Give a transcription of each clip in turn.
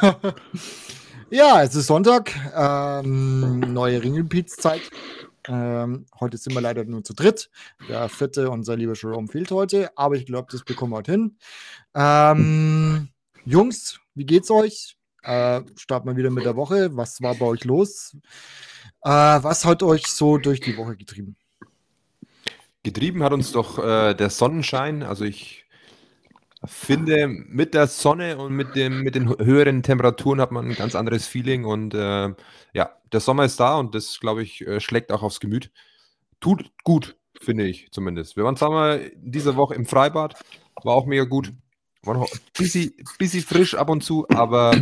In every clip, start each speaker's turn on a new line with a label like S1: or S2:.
S1: ja, es ist Sonntag, ähm, neue Ringelpiez-Zeit. Ähm, heute sind wir leider nur zu dritt. Der vierte, unser lieber Jerome, fehlt heute, aber ich glaube, das bekommen wir heute hin. Ähm, Jungs, wie geht's euch? Äh, starten wir wieder mit der Woche. Was war bei euch los? Äh, was hat euch so durch die Woche getrieben?
S2: Getrieben hat uns doch äh, der Sonnenschein. Also ich finde, mit der Sonne und mit, dem, mit den höheren Temperaturen hat man ein ganz anderes Feeling. Und äh, ja, der Sommer ist da und das, glaube ich, äh, schlägt auch aufs Gemüt. Tut gut, finde ich zumindest. Wir waren zweimal diese Woche im Freibad, war auch mega gut. War noch ein bisschen, bisschen frisch ab und zu, aber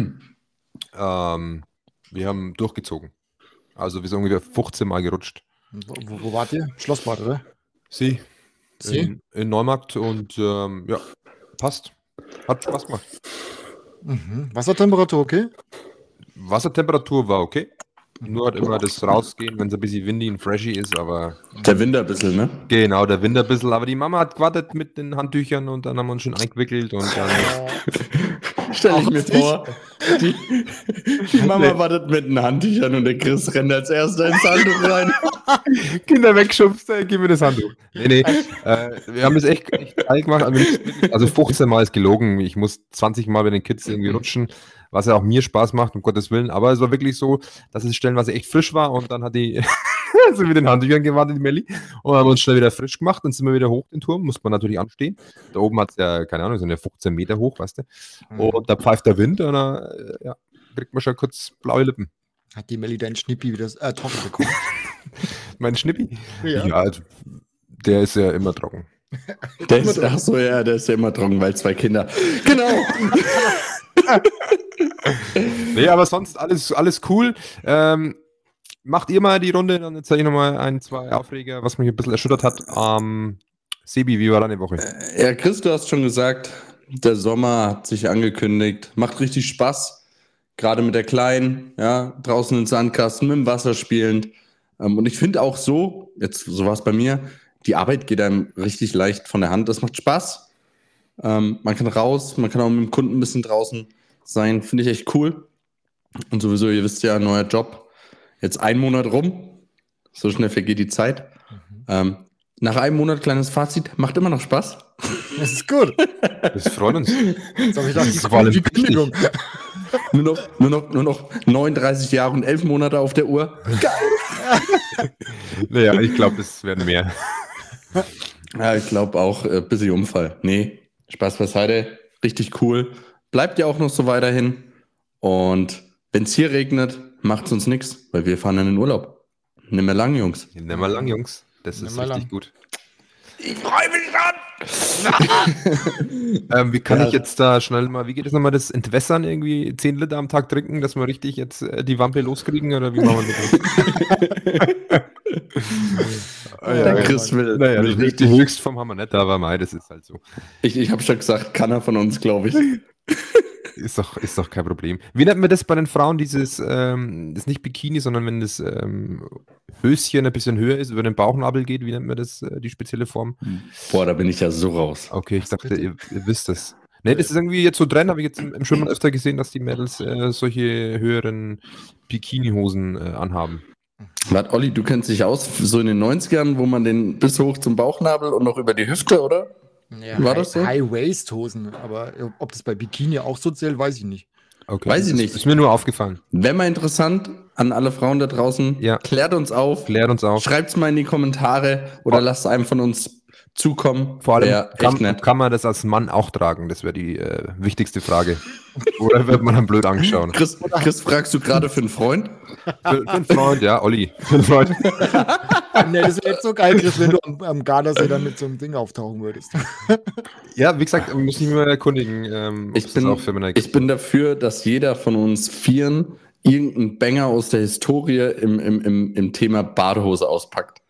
S2: ähm, wir haben durchgezogen. Also wir sind ungefähr 15 Mal gerutscht.
S1: Wo, wo wart ihr? Schlossbad, oder?
S2: Sie. Sie? In, in Neumarkt und ähm, ja, passt. Hat Spaß gemacht.
S1: Mhm. Wassertemperatur okay?
S2: Wassertemperatur war okay. Nur hat immer das Rausgehen, wenn es ein bisschen windy und freshy ist, aber.
S3: Der Wind ein bisschen, ne?
S2: Genau, der Wind ein bisschen. Aber die Mama hat gewartet mit den Handtüchern und dann haben wir uns schon eingewickelt und dann.
S3: Stell ich mir vor, die, die Mama wartet mit den Handtüchern und der Chris rennt als erster ins Handtuch rein.
S2: Kinder wegschubst, ey, gib mir das Handtuch. Nee, nee. Äh, wir haben das echt, echt alt gemacht. Also 15 Mal ist gelogen. Ich muss 20 Mal bei den Kids irgendwie rutschen was ja auch mir Spaß macht, um Gottes Willen. Aber es war wirklich so, dass es stellenweise echt frisch war und dann hat die so mit den Handtüchern gewartet, die Melli, und haben uns schnell wieder frisch gemacht. Dann sind wir wieder hoch den Turm, muss man natürlich anstehen. Da oben hat es ja, keine Ahnung, so eine 15 Meter hoch, weißt du. Mhm. Und da pfeift der Wind und dann äh, ja, kriegt man schon kurz blaue Lippen.
S1: Hat die Melli deinen Schnippi wieder äh, trocken bekommen?
S2: mein Schnippi? Ja. ja also, der ist ja immer trocken.
S3: Der ist, ach so, ja, der ist ja immer trocken, weil zwei Kinder. Genau.
S2: nee, aber sonst alles, alles cool. Ähm, macht ihr mal die Runde, dann zeige ich nochmal ein, zwei Aufreger, was mich ein bisschen erschüttert hat. Ähm, Sebi, wie war deine Woche?
S3: Äh, ja, Chris, du hast schon gesagt, der Sommer hat sich angekündigt. Macht richtig Spaß. Gerade mit der Kleinen, ja, draußen im Sandkasten, mit dem Wasser spielend. Ähm, und ich finde auch so, jetzt so war es bei mir, die Arbeit geht einem richtig leicht von der Hand. Das macht Spaß. Ähm, man kann raus, man kann auch mit dem Kunden ein bisschen draußen sein. Finde ich echt cool. Und sowieso, ihr wisst ja, neuer Job. Jetzt ein Monat rum. So schnell vergeht die Zeit. Mhm. Ähm, nach einem Monat kleines Fazit, macht immer noch Spaß.
S1: Das ist gut.
S2: Das freut uns.
S1: Jetzt habe ich gedacht, die, die Kündigung.
S3: nur, noch, nur, noch, nur noch 39 Jahre und 11 Monate auf der Uhr. Geil!
S2: naja, ich glaube, es werden mehr.
S3: Ja, ich glaube auch, äh, bisschen Unfall. Nee, Spaß beiseite. Richtig cool. Bleibt ja auch noch so weiterhin. Und wenn es hier regnet, macht es uns nichts, weil wir fahren in den Urlaub. Nimm mal lang, Jungs.
S2: Nimm mal lang, Jungs. Das ist richtig lang. gut.
S3: Ich freue mich
S2: schon! ähm, wie kann ja. ich jetzt da schnell mal, wie geht es nochmal, das Entwässern irgendwie 10 Liter am Tag trinken, dass wir richtig jetzt äh, die Wampe loskriegen oder wie machen wir das?
S3: ah, ja, Der Chris will,
S2: naja, will richtig. Die Höchstform haben wir nicht, aber mei, das ist halt so.
S3: Ich, ich habe schon gesagt, kann er von uns, glaube ich.
S2: Ist doch, ist doch kein Problem. Wie nennt man das bei den Frauen, dieses, ähm, das nicht Bikini, sondern wenn das ähm, Höschen ein bisschen höher ist, über den Bauchnabel geht, wie nennt man das, äh, die spezielle Form?
S3: Boah, da bin ich ja so raus.
S2: Okay, ich dachte, ihr, ihr wisst das. Ne, das ist irgendwie jetzt so drin, habe ich jetzt im, im Schwimmen öfter gesehen, dass die Mädels äh, solche höheren Bikini-Hosen äh, anhaben.
S3: Warte, Olli, du kennst dich aus, so in den 90ern, wo man den bis hoch zum Bauchnabel und noch über die Hüfte, oder?
S1: Ja, War das so? High-Waist-Hosen, aber ob das bei Bikini auch so zählt, weiß ich nicht.
S3: Okay. Weiß ich nicht.
S2: Ist mir nur aufgefallen.
S3: Wäre mal interessant an alle Frauen da draußen.
S2: Ja.
S3: Klärt uns auf.
S2: Klärt uns auf.
S3: Schreibt es mal in die Kommentare oder oh. lasst einem von uns zukommen.
S2: Vor allem kann, kann, man das als Mann auch tragen? Das wäre die äh, wichtigste Frage. Oder wird man dann blöd angeschaut?
S3: Chris, Chris fragst du gerade für einen Freund?
S2: Für, für, einen Freund, ja, Olli. Für einen Freund.
S1: nee, das wäre jetzt so geil, Chris, wenn du am, am Gardasee dann mit so einem Ding auftauchen würdest.
S2: ja, wie gesagt, muss ich mir mal erkundigen. Ähm,
S3: ich, bin, ich bin dafür, dass jeder von uns Vieren irgendeinen Banger aus der Historie im, im, im, im Thema Badehose auspackt.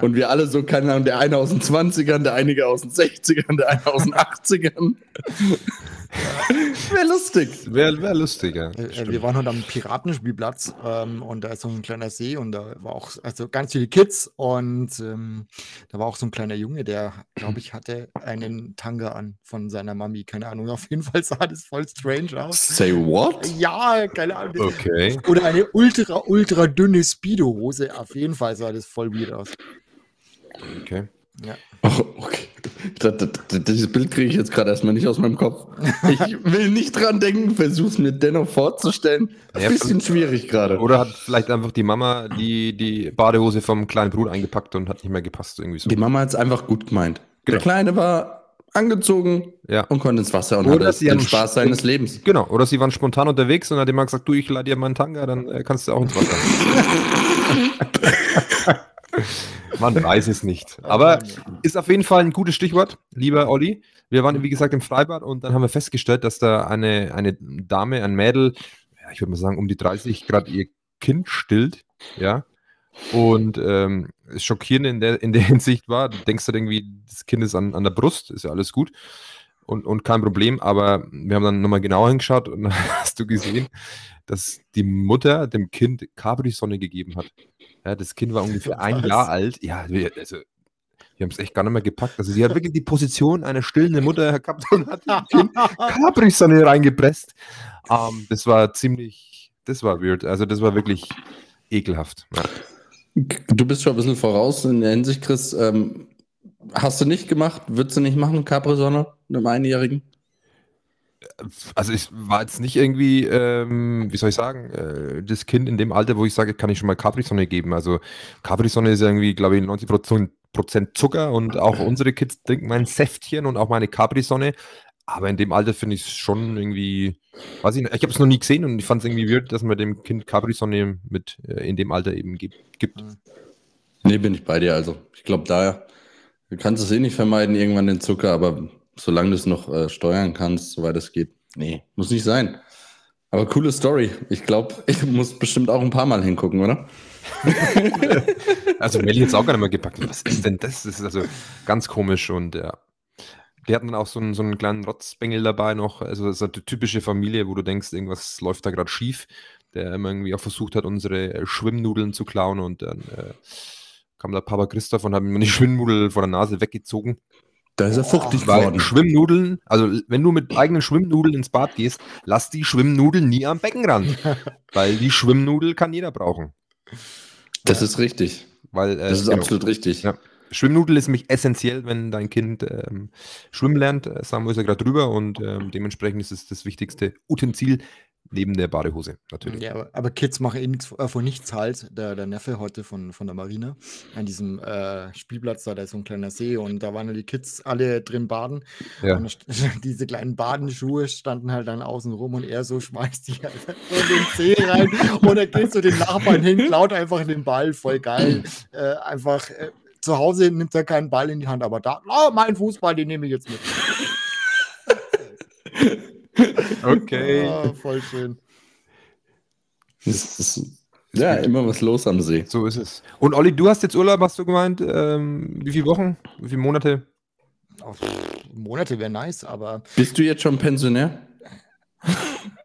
S3: Und wir alle so, keine Ahnung, der eine aus den 20ern, der einige aus den 60ern, der eine aus den 80ern. wäre lustig.
S2: Wäre wär lustig, ja.
S1: Äh,
S2: Stimmt.
S1: wir waren heute am Piratenspielplatz ähm, und da ist so ein kleiner See und da war auch also ganz viele Kids und ähm, da war auch so ein kleiner Junge, der, glaube ich, hatte einen Tanga an von seiner Mami. Keine Ahnung, auf jeden Fall sah das voll strange aus.
S3: Say what?
S1: Ja, keine Ahnung.
S2: Okay.
S1: Oder eine ultra, ultra dünne Speedo-Hose. Auf jeden Fall sah das voll weird aus.
S2: okay.
S3: Oh, okay. Das, das, das, dieses Bild kriege ich jetzt gerade erstmal nicht aus meinem Kopf. Ich will nicht dran denken, versuch's mir dennoch vorzustellen.
S2: Ja,
S3: Ein bisschen schwierig gerade.
S2: Oder hat vielleicht einfach die Mama die, die Badehose vom kleinen Bruder eingepackt und hat nicht mehr gepasst, irgendwie so.
S3: Die Mama hat es einfach gut gemeint.
S2: Genau.
S3: Der Kleine war angezogen
S2: Ja.
S3: und konnte ins Wasser und
S2: Oder
S3: hatte
S2: sie
S3: den Spaß
S2: sch-
S3: seines Lebens.
S2: Genau, oder sie waren spontan unterwegs und hat jemand gesagt, du, ich lade dir mal einen Tanga, dann äh, kannst du auch ins Wasser. Man weiß es nicht. Aber ist auf jeden Fall ein gutes Stichwort, lieber Olli. Wir waren, wie gesagt, im Freibad und dann haben wir festgestellt, dass da eine, eine Dame, ein Mädel, ich würde mal sagen, um die 30 gerade ihr Kind stillt, ja. Und ähm, das Schockierende in der, in der Hinsicht war, du denkst halt irgendwie, das Kind ist an, an der Brust, ist ja alles gut und, und kein Problem, aber wir haben dann nochmal genauer hingeschaut und dann hast du gesehen, dass die Mutter dem Kind Capri-Sonne gegeben hat. Ja, das Kind war ungefähr ein
S1: Was?
S2: Jahr alt. Ja, wir, also, wir haben es echt gar nicht mehr gepackt. Also sie hat wirklich die Position einer stillenden Mutter gehabt und hat Kind Capri-Sonne reingepresst. Ähm, das war ziemlich, das war weird. Also das war wirklich ekelhaft. Ja.
S3: Du bist schon ein bisschen voraus in der Hinsicht, Chris. Ähm, hast du nicht gemacht? Würdest du nicht machen, Capri-Sonne, einem Einjährigen?
S2: Also ich war jetzt nicht irgendwie, ähm, wie soll ich sagen, äh, das Kind in dem Alter, wo ich sage, kann ich schon mal Capri-Sonne geben. Also Capri-Sonne ist irgendwie, glaube ich, 90 Prozent Zucker und auch unsere Kids trinken mein Säftchen und auch meine Capri-Sonne. Aber in dem Alter finde ich es schon irgendwie, weiß ich nicht, ich habe es noch nie gesehen und ich fand es irgendwie weird, dass man dem Kind Capri-Sonne mit äh, in dem Alter eben gibt. gibt.
S3: Nee, bin ich bei dir. Also, ich glaube, da du kannst es eh nicht vermeiden, irgendwann den Zucker, aber solange du es noch äh, steuern kannst, soweit es geht, nee, muss nicht sein. Aber coole Story. Ich glaube, ich muss bestimmt auch ein paar Mal hingucken, oder?
S2: Also Melli hat es auch gar nicht mehr gepackt. Was ist denn das? Das ist also ganz komisch und ja. Die hatten auch so einen, so einen kleinen Rotzbengel dabei noch. Also das ist eine typische Familie, wo du denkst, irgendwas läuft da gerade schief. Der immer irgendwie auch versucht hat, unsere äh, Schwimmnudeln zu klauen und dann äh, kam der Papa Christoph und hat mir die Schwimmnudel vor der Nase weggezogen.
S3: Da ist er fuchtig
S2: Weil
S3: geworden.
S2: Schwimmnudeln, also wenn du mit eigenen Schwimmnudeln ins Bad gehst, lass die Schwimmnudel nie am Beckenrand. weil die Schwimmnudel kann jeder brauchen.
S3: Das ist richtig.
S2: Weil, äh,
S3: Das ist
S2: genau.
S3: absolut richtig.
S2: Ja. Schwimmnudel ist nämlich essentiell, wenn dein Kind ähm, schwimmen lernt. Äh, Samu ist ja gerade drüber und ähm, dementsprechend ist es das wichtigste Utensil neben der Badehose natürlich.
S1: Ja, aber, aber Kids machen eh nichts, äh, von nichts halt. Der, der Neffe heute von, von der Marine an diesem äh, Spielplatz, da, da ist so ein kleiner See und da waren ja die Kids alle drin baden.
S2: Ja.
S1: Und diese kleinen Badenschuhe standen halt dann außen rum und er so schmeißt die einfach so in den See rein und er geht zu den Nachbarn hin, klaut einfach den Ball, voll geil. Äh, einfach äh, zu Hause nimmt er keinen Ball in die Hand, aber da, oh, mein Fußball, den nehme ich jetzt mit.
S2: Okay.
S1: Ah, voll schön.
S3: Das ist, ja, immer was los am See.
S2: So ist es. Und Olli, du hast jetzt Urlaub, hast du gemeint? Ähm, wie viele Wochen? Wie viele Monate?
S1: Oh, Monate wäre nice, aber
S3: Bist du jetzt schon Pensionär?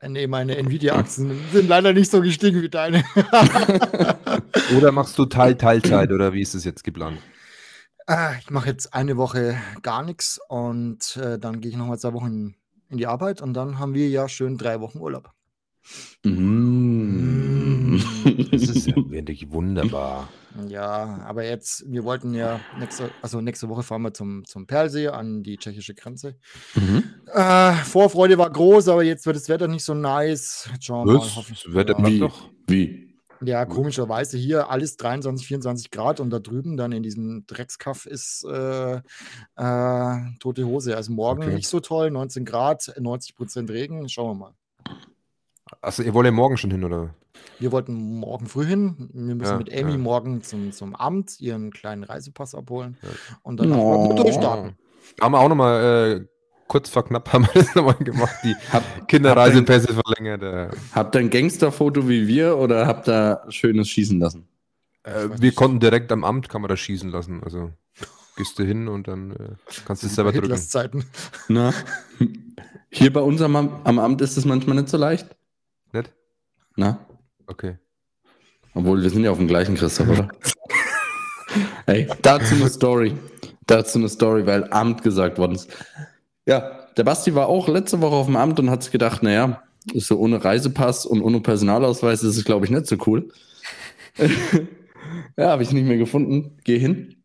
S1: äh, nee, meine Nvidia-Aktien sind leider nicht so gestiegen wie deine.
S2: Oder machst du Teil Teilzeit oder wie ist es jetzt geplant?
S1: Ah, ich mache jetzt eine Woche gar nichts und äh, dann gehe ich nochmal zwei Wochen in die Arbeit und dann haben wir ja schön drei Wochen Urlaub.
S3: Mm.
S2: Das ist ja wirklich wunderbar.
S1: Ja, aber jetzt, wir wollten ja nächste, also nächste Woche fahren wir zum, zum Perlsee an die tschechische Grenze.
S3: Mhm.
S1: Äh, Vorfreude war groß, aber jetzt wird das Wetter nicht so nice. Schauen wir mal.
S2: Das Wetter
S1: ja.
S3: Wie?
S2: doch.
S3: Wie?
S1: Ja, komischerweise hier alles 23, 24 Grad und da drüben dann in diesem Dreckskaff ist äh, äh, tote Hose. Also morgen
S2: Okay.
S1: nicht so toll, 19 Grad, 90 Prozent Regen. Schauen wir mal.
S2: Also ihr wollt ja morgen schon hin, oder?
S1: Wir wollten morgen früh hin. Wir müssen
S2: Ja,
S1: mit Amy
S2: ja.
S1: morgen zum, zum Amt ihren kleinen Reisepass abholen
S2: Ja.
S1: und dann
S3: Oh.
S1: durchstarten.
S2: Da haben wir auch nochmal, äh, kurz vor knapp haben wir das nochmal gemacht, die
S3: Hab,
S2: Kinderreisepässe verlängert. Äh,
S3: habt ihr ein Gangsterfoto wie wir oder habt ihr schönes schießen lassen?
S2: äh, wir
S1: nicht.
S2: konnten direkt am Amt Kamera schießen lassen. Also gehst du hin und dann äh, kannst du es selber drücken.
S1: Zeiten.
S3: Na? Hier bei uns am, am Amt ist es manchmal nicht so leicht.
S2: Nicht?
S3: Na?
S2: Okay.
S3: Obwohl, wir sind ja auf dem gleichen Christoph, oder? hey, dazu eine Story. Dazu eine Story, weil Amt gesagt worden ist. Ja, der Basti war auch letzte Woche auf dem Amt und hat sich gedacht, naja, ist so ohne Reisepass und ohne Personalausweis ist es, glaube ich, nicht so cool. ja, habe ich nicht mehr gefunden. Geh hin.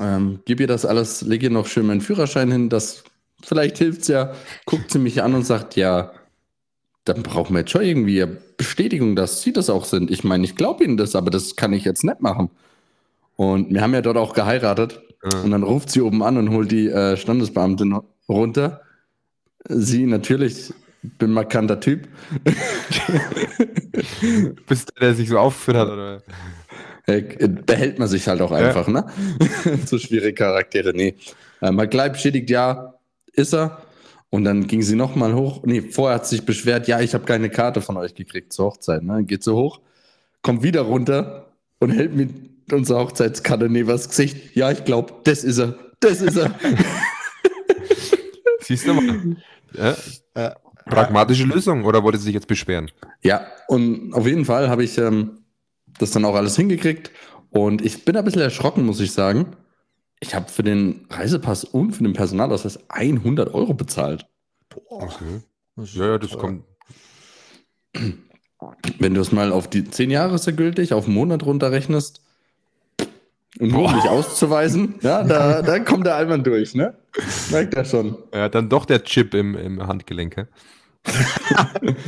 S3: Ähm, gib ihr das alles, leg ihr noch schön meinen Führerschein hin, das vielleicht hilft's ja. Guckt sie mich an und sagt, ja, dann brauchen wir jetzt schon irgendwie Bestätigung, dass sie das auch sind. Ich meine, ich glaube ihnen das, aber das kann ich jetzt nicht machen. Und wir haben ja dort auch geheiratet.
S2: Ja.
S3: Und dann ruft sie oben an und holt die äh, Standesbeamtin runter. Sie natürlich, bin markanter Typ.
S2: Bist du, der sich so aufgeführt hat, oder?
S3: Äh, behält man sich halt auch
S2: Ja.
S3: einfach, ne? so schwierige Charaktere, nee. Hat gleich bestätigt, ja, ist er. Und dann ging sie nochmal hoch. Nee, vorher hat sie sich beschwert, ja, ich habe keine Karte von euch gekriegt zur Hochzeit. Ne? Geht so hoch, kommt wieder runter und hält mir unsere Hochzeitskarte neben das Gesicht. Ja, ich glaube, das ist er. Das ist er.
S2: Siehst du mal. Ja?
S1: Äh,
S2: Pragmatische Lösung, oder wollte sie sich jetzt beschweren?
S3: ja, und auf jeden Fall habe ich ähm, das dann auch alles hingekriegt. Und ich bin ein bisschen erschrocken, muss ich sagen. Ich habe für den Reisepass und für den Personalausweis 100 Euro bezahlt.
S1: boah,
S2: Okay. Ja, ja, das kommt.
S3: Wenn du es mal auf die 10 Jahre ist ja gültig, auf einen Monat runterrechnest und nur um dich auszuweisen, ja, da, da kommt der Alman durch, ne? Merkt er schon.
S2: Ja, dann doch der Chip im, im Handgelenk. hä?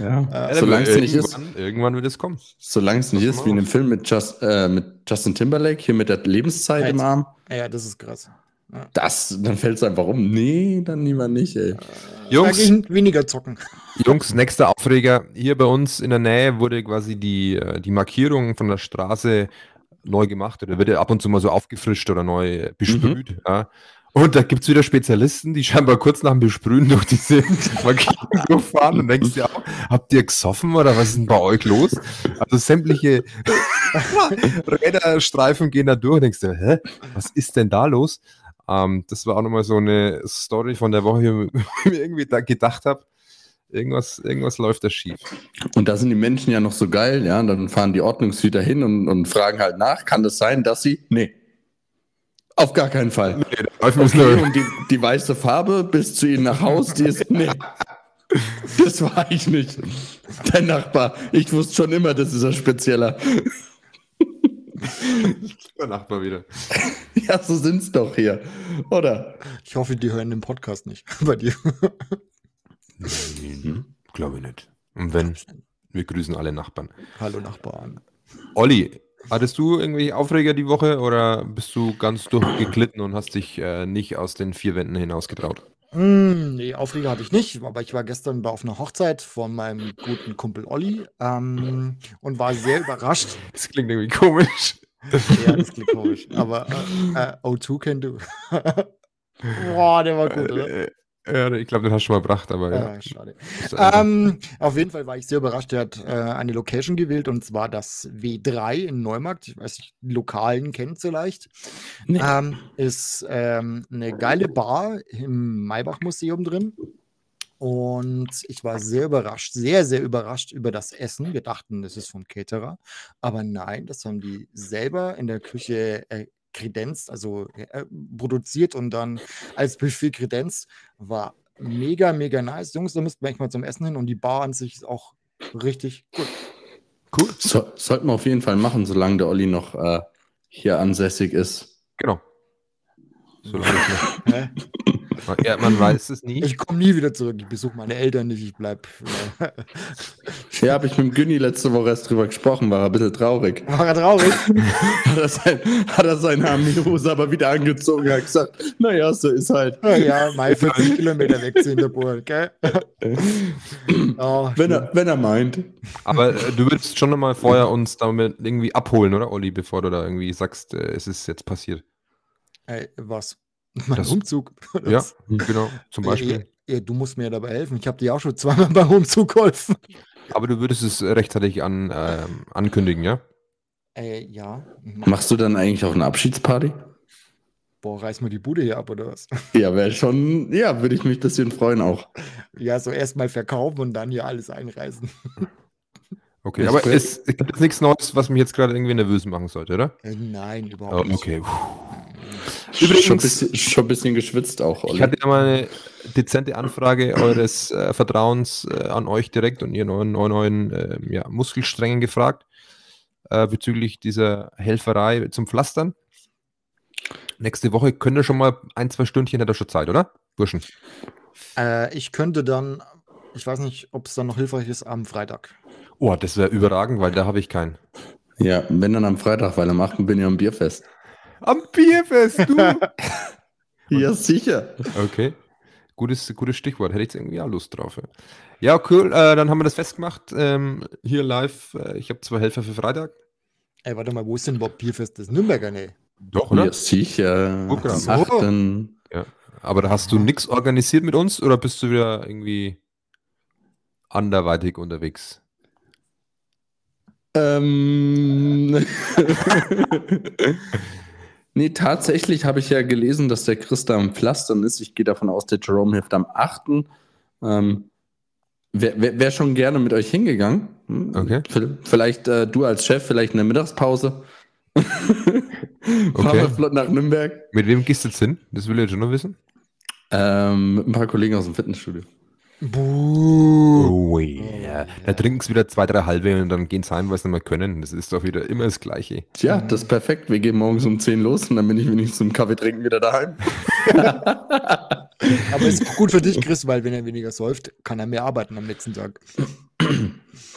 S3: Ja.
S1: Äh,
S3: Solange es nicht ist,
S2: irgendwann, wird es kommen.
S3: solange es nicht ist, wie in dem Film mit, Just, äh, mit Justin Timberlake, hier mit der Lebenszeit
S1: Halt.
S3: im Arm,
S1: Ja, das ist krass.
S3: das, dann fällt es einfach um. Nee, dann lieber nicht, ey.
S2: Jungs,
S1: Da gehen weniger zocken.
S2: Jungs, nächster Aufreger. Hier bei uns in der Nähe wurde quasi die, äh, die Markierung von der Straße neu gemacht oder wird ja ab und zu mal so aufgefrischt oder neu besprüht. Ja. Und da gibt es wieder Spezialisten, die scheinbar kurz nach dem Besprühen durch diese Markierung durchfahren und denkst dir auch, habt ihr gesoffen oder was ist denn bei euch los? Also sämtliche Räderstreifen gehen da durch und denkst dir, hä, was ist denn da los? Ähm, das war auch nochmal so eine Story von der Woche, wo ich mir irgendwie da gedacht habe, irgendwas, irgendwas läuft da schief.
S3: Und da sind die Menschen ja noch so geil, ja, und dann fahren die Ordnungshüter hin und, und fragen halt nach, kann das sein, dass sie? Nee. Auf gar keinen Fall.
S2: Nee, der Teufel ist
S3: Okay,
S2: nur-
S3: und die, die weiße Farbe bis zu ihnen nach Haus, die ist. Nee. Das war ich nicht. Der Nachbar. Ich wusste schon immer, das ist ein spezieller.
S2: der Nachbar wieder.
S3: Ja, so sind's doch hier. Oder?
S1: Ich hoffe, die hören den Podcast nicht bei dir.
S2: Nein, glaube ich nicht. Und wenn, wir grüßen alle Nachbarn.
S1: Hallo Nachbarn.
S2: Olli, hattest du irgendwelche Aufreger die Woche oder bist du ganz durchgeglitten und hast dich äh, nicht aus den vier Wänden hinausgetraut?
S1: Mm, nee, Aufreger hatte ich nicht, aber ich war gestern auf einer Hochzeit von meinem guten Kumpel Olli ähm, und war sehr überrascht.
S2: Das klingt irgendwie komisch.
S1: Ja, das klingt komisch. Aber äh, äh, O2 can do. Boah, der war gut, oder?
S2: Ja, ich glaube, den hast du schon mal gebracht, aber ja.
S1: Ah, schade. Ähm, auf jeden Fall war ich sehr überrascht. Er hat äh, eine Location gewählt und zwar das W3 in Neumarkt. Ich weiß nicht, die Lokalen kennen es vielleicht.
S3: Nee.
S1: Ähm, ist ähm, eine geile Bar im Maybach-Museum drin. Und ich war sehr überrascht, sehr, sehr überrascht über das Essen. Wir dachten, das ist vom Caterer. Aber nein, das haben die selber in der Küche äh, kredenzt, also äh, produziert und dann als Buffet kredenzt. War mega, mega nice. Jungs, da müssten wir echt mal zum Essen hin und die Bar an sich ist auch richtig gut.
S2: cool.
S3: So, sollten wir auf jeden Fall machen, solange der Olli noch äh, hier ansässig ist.
S2: Genau. Solange
S1: Hä?
S2: noch, ja, man weiß es nie.
S1: Ich komme nie wieder zurück. Ich besuche meine Eltern nicht. Ich bleib. Äh,
S3: Ja, habe ich mit dem Günni letzte Woche erst drüber gesprochen, war ein bisschen traurig.
S1: war er traurig.
S3: Hat er, sein, hat er seine Army-Hose aber wieder angezogen, hat gesagt, naja, so ist halt.
S1: ja, mal 40 Kilometer weg zu Hinterburg, gell? oh,
S3: Wenn er, wenn er meint.
S2: Aber äh, du würdest schon nochmal vorher uns damit irgendwie abholen, oder, Olli, bevor du da irgendwie sagst, äh, es ist jetzt passiert.
S1: Ey, was? Mein
S2: Das-
S1: Umzug?
S2: Ja, genau, zum
S1: Ja,
S2: Beispiel.
S1: ja, du musst mir dabei helfen. Ich habe dir auch schon zweimal beim Umzug geholfen.
S2: Aber du würdest es rechtzeitig an, ähm, ankündigen, ja?
S1: Äh, ja.
S3: Machst du dann eigentlich auch eine Abschiedsparty?
S1: Boah, reiß mal die Bude hier ab, oder was?
S3: Ja, wäre schon, ja, würde ich mich ein bisschen freuen auch.
S1: Ja, so erstmal verkaufen und dann hier alles einreißen.
S2: Okay,
S3: Ich
S2: aber es gibt jetzt nichts Neues, was mich jetzt gerade irgendwie nervös machen sollte, oder?
S1: Äh, Nein,
S2: Oh,
S1: überhaupt nicht.
S2: okay.
S3: Übrigens, schon ein bisschen, schon ein bisschen geschwitzt auch,
S2: Ich
S3: Olli.
S2: hatte ja mal eine dezente Anfrage eures äh, Vertrauens äh, an euch direkt und ihren neuen, neuen, neuen äh, ja, Muskelsträngen gefragt äh, bezüglich dieser Helferei zum Pflastern. Nächste Woche könnt ihr schon mal ein, zwei Stündchen, hat er schon Zeit, oder? Burschen.
S1: Äh, ich könnte dann, ich weiß nicht, ob es dann noch hilfreich ist, am Freitag.
S2: Oh, das wäre überragend, weil da habe ich keinen.
S3: Ja, wenn dann am Freitag, weil am 8. bin ich am Bierfest.
S2: Am Bierfest, du!
S3: Ja, sicher.
S2: okay. Gutes, gutes Stichwort. Hätte ich jetzt irgendwie auch Lust drauf. Ja, ja cool. Äh, dann haben wir das festgemacht. Ähm, hier live. Äh, ich habe zwei Helfer für Freitag.
S1: Ey, warte mal, wo ist denn überhaupt Bierfest? Das Nürnberger, ne?
S2: Doch, oder?
S3: Ja, sicher.
S2: Guck mal.
S3: Am 8.
S2: Aber da hast du nichts organisiert mit uns oder bist du wieder irgendwie anderweitig unterwegs?
S3: Ähm. nee, tatsächlich habe ich ja gelesen, dass der Chris da am Pflastern ist. Ich gehe davon aus, der Jerome hilft am 8. Ähm, Wäre wär, wär schon gerne mit euch hingegangen. Hm,
S2: Okay.
S3: Vielleicht äh, du als Chef, vielleicht in der Mittagspause. Fahren wir flott nach Nürnberg.
S2: Mit wem gehst du jetzt hin? Das will ich schon noch wissen.
S3: Ähm, mit ein paar Kollegen aus dem Fitnessstudio.
S1: Buh.
S2: Oh yeah. Da trinken sie wieder zwei, drei halbe und dann gehen sie heim, weil sie nicht mehr können. Das ist doch wieder immer das Gleiche.
S3: Tja, das ist perfekt. Wir gehen morgens um 10 los und dann bin ich wenigstens zum Kaffee trinken wieder daheim.
S1: Aber ist gut für dich, Chris, weil wenn er weniger säuft, kann er mehr arbeiten am nächsten Tag.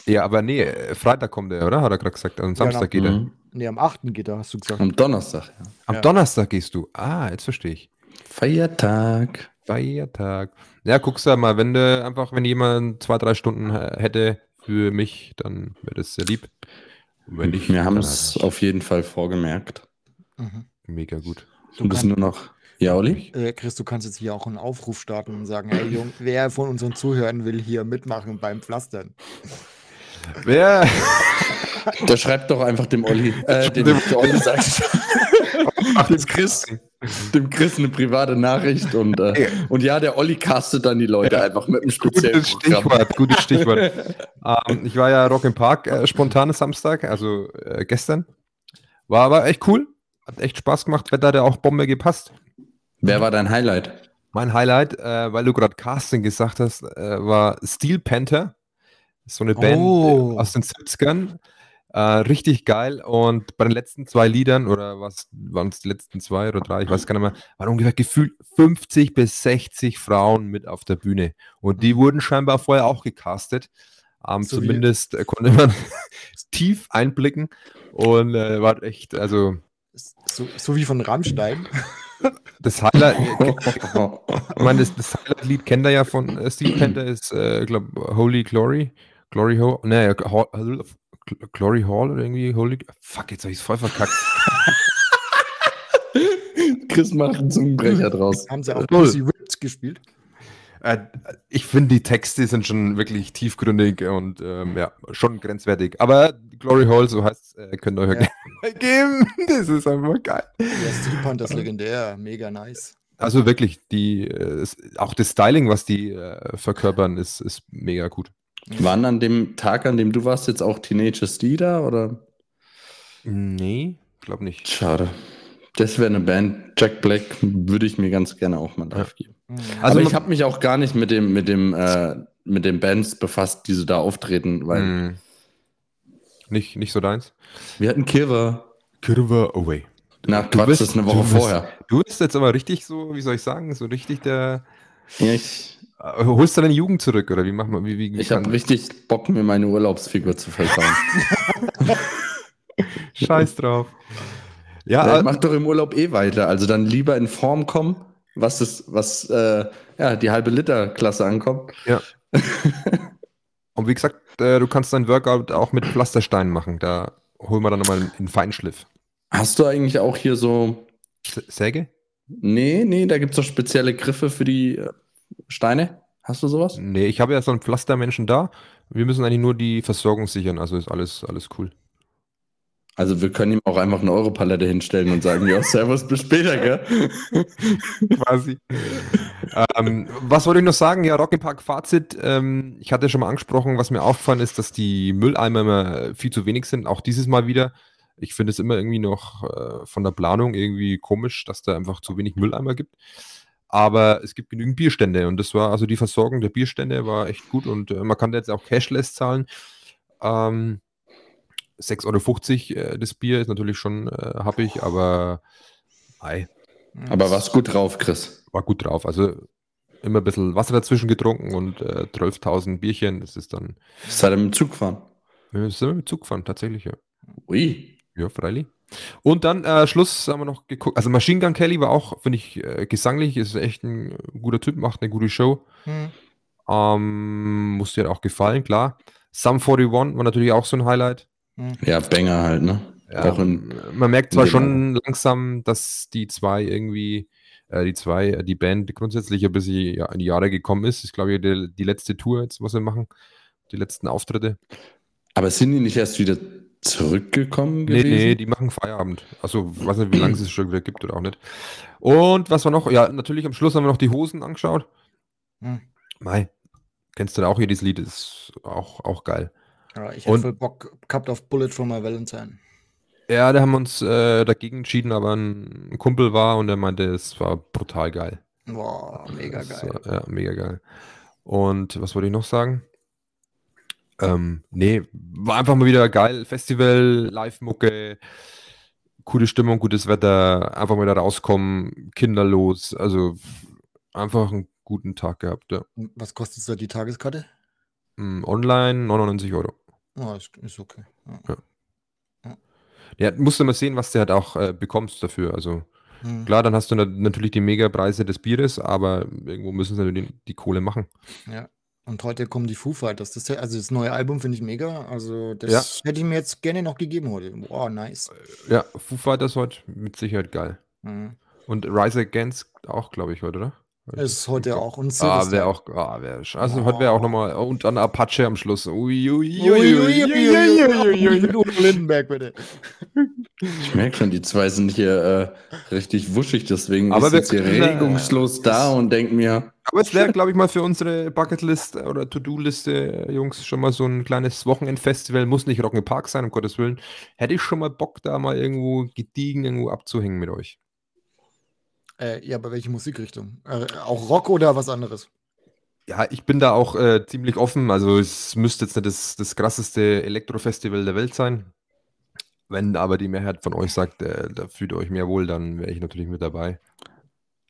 S2: Ja, aber nee, Freitag kommt er, oder? Hat er gerade gesagt. Am Samstag geht er.
S3: Mhm.
S1: Ne, am 8. geht er, hast du gesagt.
S3: Am Donnerstag, ja.
S2: Am
S1: Ja.
S2: Donnerstag gehst du. Ah, jetzt verstehe ich.
S3: Feiertag.
S2: Feiertag. Ja, guckst du mal, wenn du einfach, wenn jemand zwei, drei Stunden hätte für mich, dann wäre das sehr lieb. Nicht,
S3: Wir haben es
S2: halt
S3: auf jeden Fall vorgemerkt.
S1: Mhm.
S2: mega gut.
S1: Du
S3: bist nur noch. Ja, Olli?
S1: äh, Chris, du kannst jetzt hier auch einen Aufruf starten und sagen, hey Jung, wer von unseren Zuhörern will hier mitmachen beim Pflastern?
S2: Wer?
S3: Der schreibt doch einfach dem Olli, äh, dem, dem Olli sagt, dem Chris, dem Chris eine private Nachricht und, äh, und ja, der Olli castet dann die Leute einfach mit einem speziellen
S2: Gutes
S3: Programm.
S2: Stichwort, gutes Stichwort. ähm, ich war ja Rock im Park äh, spontanes Samstag, also äh, gestern. War aber echt cool. Hat echt Spaß gemacht. Wetter hat ja auch Bombe gepasst.
S3: Wer war dein Highlight?
S2: Mein Highlight, äh, weil du gerade Casting gesagt hast, äh, war Steel Panther. So eine Band
S1: Oh.
S2: aus den 70ern. Äh, richtig geil. Und bei den letzten zwei Liedern, oder was waren es die letzten zwei oder drei, ich weiß gar nicht mehr, waren ungefähr gefühlt 50 bis 60 Frauen mit auf der Bühne. Und die wurden scheinbar vorher auch gecastet. Ähm,
S1: So wie-
S2: zumindest äh, konnte man tief einblicken. Und äh, war echt, also
S1: So, so wie von Rammstein.
S2: das Highlight, Ich meine, das, das Highlight-Lied kennt er ja von äh, Steel Panther, ist, äh, glaube Holy Glory. Glory Hall. Ne, Glory Hall oder irgendwie Holy. Fuck, jetzt habe ich es voll verkackt.
S3: Chris macht einen Zungenbrecher draus.
S1: Haben sie auch
S2: Null.
S1: Pussy Ripped gespielt.
S2: äh, ich finde, die Texte sind schon wirklich tiefgründig und ähm, ja, schon grenzwertig. Aber Glory Hall, so heißt äh, könnt ihr euch
S1: Ja.
S2: ja. geben. Das ist einfach geil.
S1: Der Steel Panther ist legendär, mega nice.
S2: Also wirklich, die, äh, es- auch das Styling, was die äh, verkörpern, ist, ist mega gut.
S3: Waren an dem Tag, an dem du warst, jetzt auch Teenagers die da? Oder?
S2: Nee, glaube nicht.
S3: Schade. Das wäre eine Band. Jack Black würde ich mir ganz gerne auch mal live geben.
S1: Mhm.
S2: Also
S3: Aber ich habe mich auch gar nicht mit dem, mit dem, äh, mit den Bands befasst, die so da auftreten, weil
S2: Hm. Nicht, nicht so deins?
S3: wir hatten Kirwa.
S2: Curve away.
S3: Na,
S2: Du
S3: Quatsch,
S2: bist-
S3: das eine Woche
S2: bist-
S3: vorher.
S2: Du bist jetzt aber richtig so, wie soll ich sagen, so richtig der.
S3: Ja, ich
S2: holst du deine Jugend zurück oder wie machen wir? Wie, wie, wie
S3: ich habe richtig Bock, mir meine Urlaubsfigur zu versauen.
S2: Scheiß drauf. Ja,
S3: ja,
S2: äh,
S3: mach doch im Urlaub eh weiter. Also dann lieber in Form kommen, was das, was äh, ja, die halbe Liter-Klasse ankommt.
S2: und wie gesagt, äh, du kannst dein Workout auch mit Pflastersteinen machen. Da holen wir dann nochmal einen Feinschliff.
S3: Hast du eigentlich auch hier so.
S2: Säge?
S3: Nee, nee, da gibt es doch spezielle Griffe für die äh, Steine. Hast du sowas?
S2: Nee, ich habe ja so einen Pflastermenschen da. Wir müssen eigentlich nur die Versorgung sichern, also ist alles, alles cool.
S3: Also wir können ihm auch einfach eine Europalette hinstellen und sagen, ja, servus, bis später, gell?
S2: quasi. ähm, was wollte ich noch sagen? Ja, Rock im Park Fazit. Ähm, ich hatte schon mal angesprochen, was mir aufgefallen ist, dass die Mülleimer immer viel zu wenig sind. Auch dieses Mal wieder. Ich finde es immer irgendwie noch äh, von der Planung irgendwie komisch, dass da einfach zu wenig Mülleimer gibt. Aber es gibt genügend Bierstände und das war also die Versorgung der Bierstände war echt gut und äh, man kann jetzt auch Cashless zahlen. Ähm, 6,50 Euro äh, das Bier ist natürlich schon äh, happig, aber ei,
S3: Aber warst gut drauf, Chris.
S2: war gut drauf. Also immer ein bisschen Wasser dazwischen getrunken und äh, 12.000 Bierchen. Das ist dann,
S3: Seid ihr mit dem Zug gefahren?
S2: wir sind wir mit Zug gefahren, tatsächlich, ja.
S3: Ui.
S2: Ja, freilich. Und dann äh, Schluss haben wir noch geguckt. Also Machine Gun Kelly war auch, finde ich, äh, gesanglich, ist echt ein guter Typ, macht eine gute Show.
S1: Hm.
S2: Ähm, muss dir auch gefallen, klar. Sum 41 war natürlich auch so ein Highlight.
S3: Ja, Banger halt, ne?
S2: Ja,
S3: Auch in,
S2: man merkt zwar schon langsam, dass die zwei irgendwie, äh, die zwei, äh, die Band grundsätzlich ein bisschen ja, in die Jahre gekommen ist. Ich glaube, die, die letzte Tour jetzt, was wir machen, die letzten Auftritte.
S3: aber sind die nicht erst wieder zurückgekommen
S2: Nee,
S3: gewesen?
S2: nee, die machen Feierabend. Also, weiß nicht, wie lange es es schon wieder gibt oder auch nicht. Und was war noch? Ja, natürlich am Schluss haben wir noch die Hosen angeschaut.
S1: Hm.
S2: Mei, kennst du da auch jedes Lied? Ist auch, auch geil.
S1: Ja, ich hätte voll Bock gehabt auf Bullet for my Valentine.
S2: Ja, da haben wir uns äh, dagegen entschieden, aber ein, ein Kumpel war und der meinte, es war brutal geil.
S1: Boah, mega
S2: Das
S1: geil.
S2: war, ja, mega geil. Und was wollte ich noch sagen? Ähm, nee, war einfach mal wieder geil. Festival, Live-Mucke, coole Stimmung, gutes Wetter, einfach mal da rauskommen, kinderlos. Also einfach einen guten Tag gehabt. Ja.
S1: Was kostet da die Tageskarte?
S2: Mm, Online 99 Euro.
S1: Oh, ist, ist okay. Ja.
S2: Ja, musst du mal sehen, was du halt auch äh, bekommst dafür. Also
S1: Hm.
S2: klar, dann hast du na natürlich die Megapreise des Bieres, aber irgendwo müssen sie die, die Kohle machen.
S1: Ja. Und heute kommen die Foo Fighters. Das, also das neue Album finde ich mega. Also das
S2: Ja.
S1: hätte ich mir jetzt gerne noch gegeben heute. Boah, nice.
S2: Ja, Foo Fighters heute mit Sicherheit geil.
S1: Mhm.
S2: Und Rise Against auch, glaube ich, heute, oder?
S1: Ist heute auch. Und
S2: Ah, wäre auch, ah, wär, also
S1: Oh.
S2: heute wäre auch nochmal, und dann Apache am Schluss.
S1: Lindenberg, bitte.
S3: Ich merke schon, die zwei sind hier äh, richtig wuschig, deswegen
S2: Aber
S3: ist
S2: wir
S3: jetzt hier regungslos da und denken mir,
S2: Aber es wäre, glaube ich, mal für unsere Bucketlist oder To-Do-Liste, Jungs, schon mal so ein kleines Wochenendfestival. Muss nicht Rock im Park sein, um Gottes Willen. Hätte ich schon mal Bock, da mal irgendwo gediegen irgendwo abzuhängen mit euch.
S1: Äh, ja, aber welche Musikrichtung? Äh, auch Rock oder was anderes?
S2: Ja, ich bin da auch äh, ziemlich offen. Also es müsste jetzt nicht das, das krasseste Elektrofestival der Welt sein. Wenn aber die Mehrheit von euch sagt, äh, da fühlt ihr euch mehr wohl, dann wäre ich natürlich mit dabei.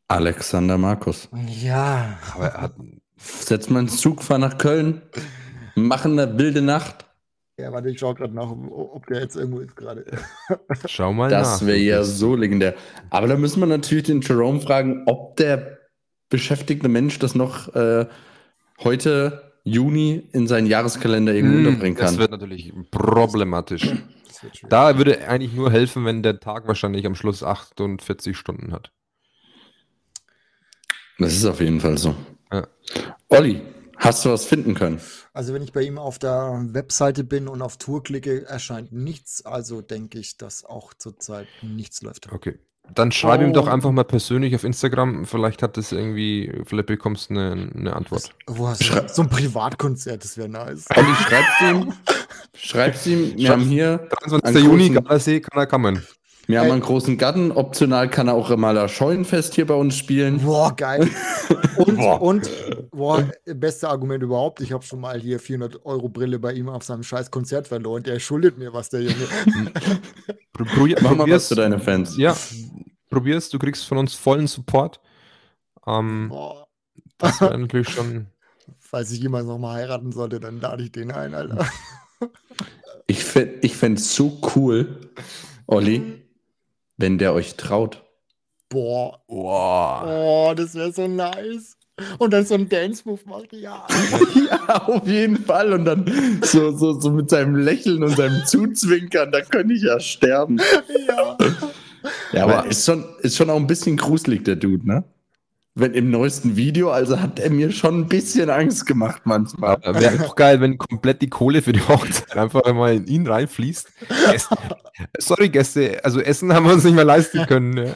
S3: Alexander Markus.
S1: Ja.
S2: Aber er hat,
S3: Setz mal ins Zug, fahr nach Köln, machen eine wilde Nacht.
S1: Ja, warte, ich schaue gerade nach, ob der jetzt irgendwo ist gerade.
S2: schau mal nach.
S3: Das wäre ja so legendär. Aber da müssen wir natürlich den Jerome fragen, ob der beschäftigte Mensch das noch äh, heute, Juni, in seinen Jahreskalender irgendwo
S2: Hm,
S3: unterbringen
S2: das
S3: kann.
S2: wird natürlich problematisch.
S1: Das wird.
S2: Da würde eigentlich nur helfen, wenn der Tag wahrscheinlich am Schluss 48 Stunden hat.
S3: Das ist auf jeden Fall so.
S2: Ja.
S3: Olli, hast du was finden können?
S1: Also wenn ich bei ihm auf der Webseite bin und auf Tour klicke, erscheint nichts. Also denke ich, dass auch zurzeit nichts läuft.
S2: Okay. Dann schreib ihm doch
S1: Oh.
S2: einfach mal persönlich auf Instagram. Vielleicht hat das irgendwie, vielleicht bekommst du eine, eine Antwort.
S1: Wo hast du so ein Privatkonzert? Das wäre nice.
S3: Olli, schreib's ihm. Schreib's ihm. Wir
S2: Schreib's-
S3: haben hier
S2: 23.
S3: Einen
S2: Juni, Gardasee, kann er kommen.
S3: Wir haben
S1: Ey.
S3: einen großen Garten. Optional kann er auch immer das Scheunenfest hier bei uns spielen.
S1: Boah, geil. Und,
S2: Boah.
S1: und boah, beste Argument überhaupt. Ich habe schon mal hier 400 Euro Brille bei ihm auf seinem scheiß Konzert verloren. Der schuldet mir was, der Junge.
S2: Probier-
S3: Mach mal was für deine Fans.
S2: Ja, probier's. Du kriegst von uns vollen Support. Ähm,
S1: Boah,
S2: das wäre natürlich schon.
S1: falls ich jemals noch mal heiraten sollte, dann lade ich den ein, Alter.
S3: Ich fände ich fänd's so cool, Olli, wenn der euch traut.
S1: Boah,
S2: Boah.
S1: oh, das wäre so nice. Und dann so ein Dance-Move macht, ja.
S3: Ja, auf jeden Fall. Und dann so, so, so mit seinem Lächeln und seinem Zuzwinkern, da könnte ich ja sterben.
S1: ja.
S3: Ja, aber ist schon, ist schon auch ein bisschen gruselig, der Dude, ne? Wenn im neuesten Video, also hat er mir schon ein bisschen Angst gemacht manchmal.
S2: Wäre auch geil, wenn komplett die Kohle für die Hochzeit einfach mal in ihn reinfließt. Gäste, sorry, Gäste, also Essen haben wir uns nicht mehr leisten können. Ja.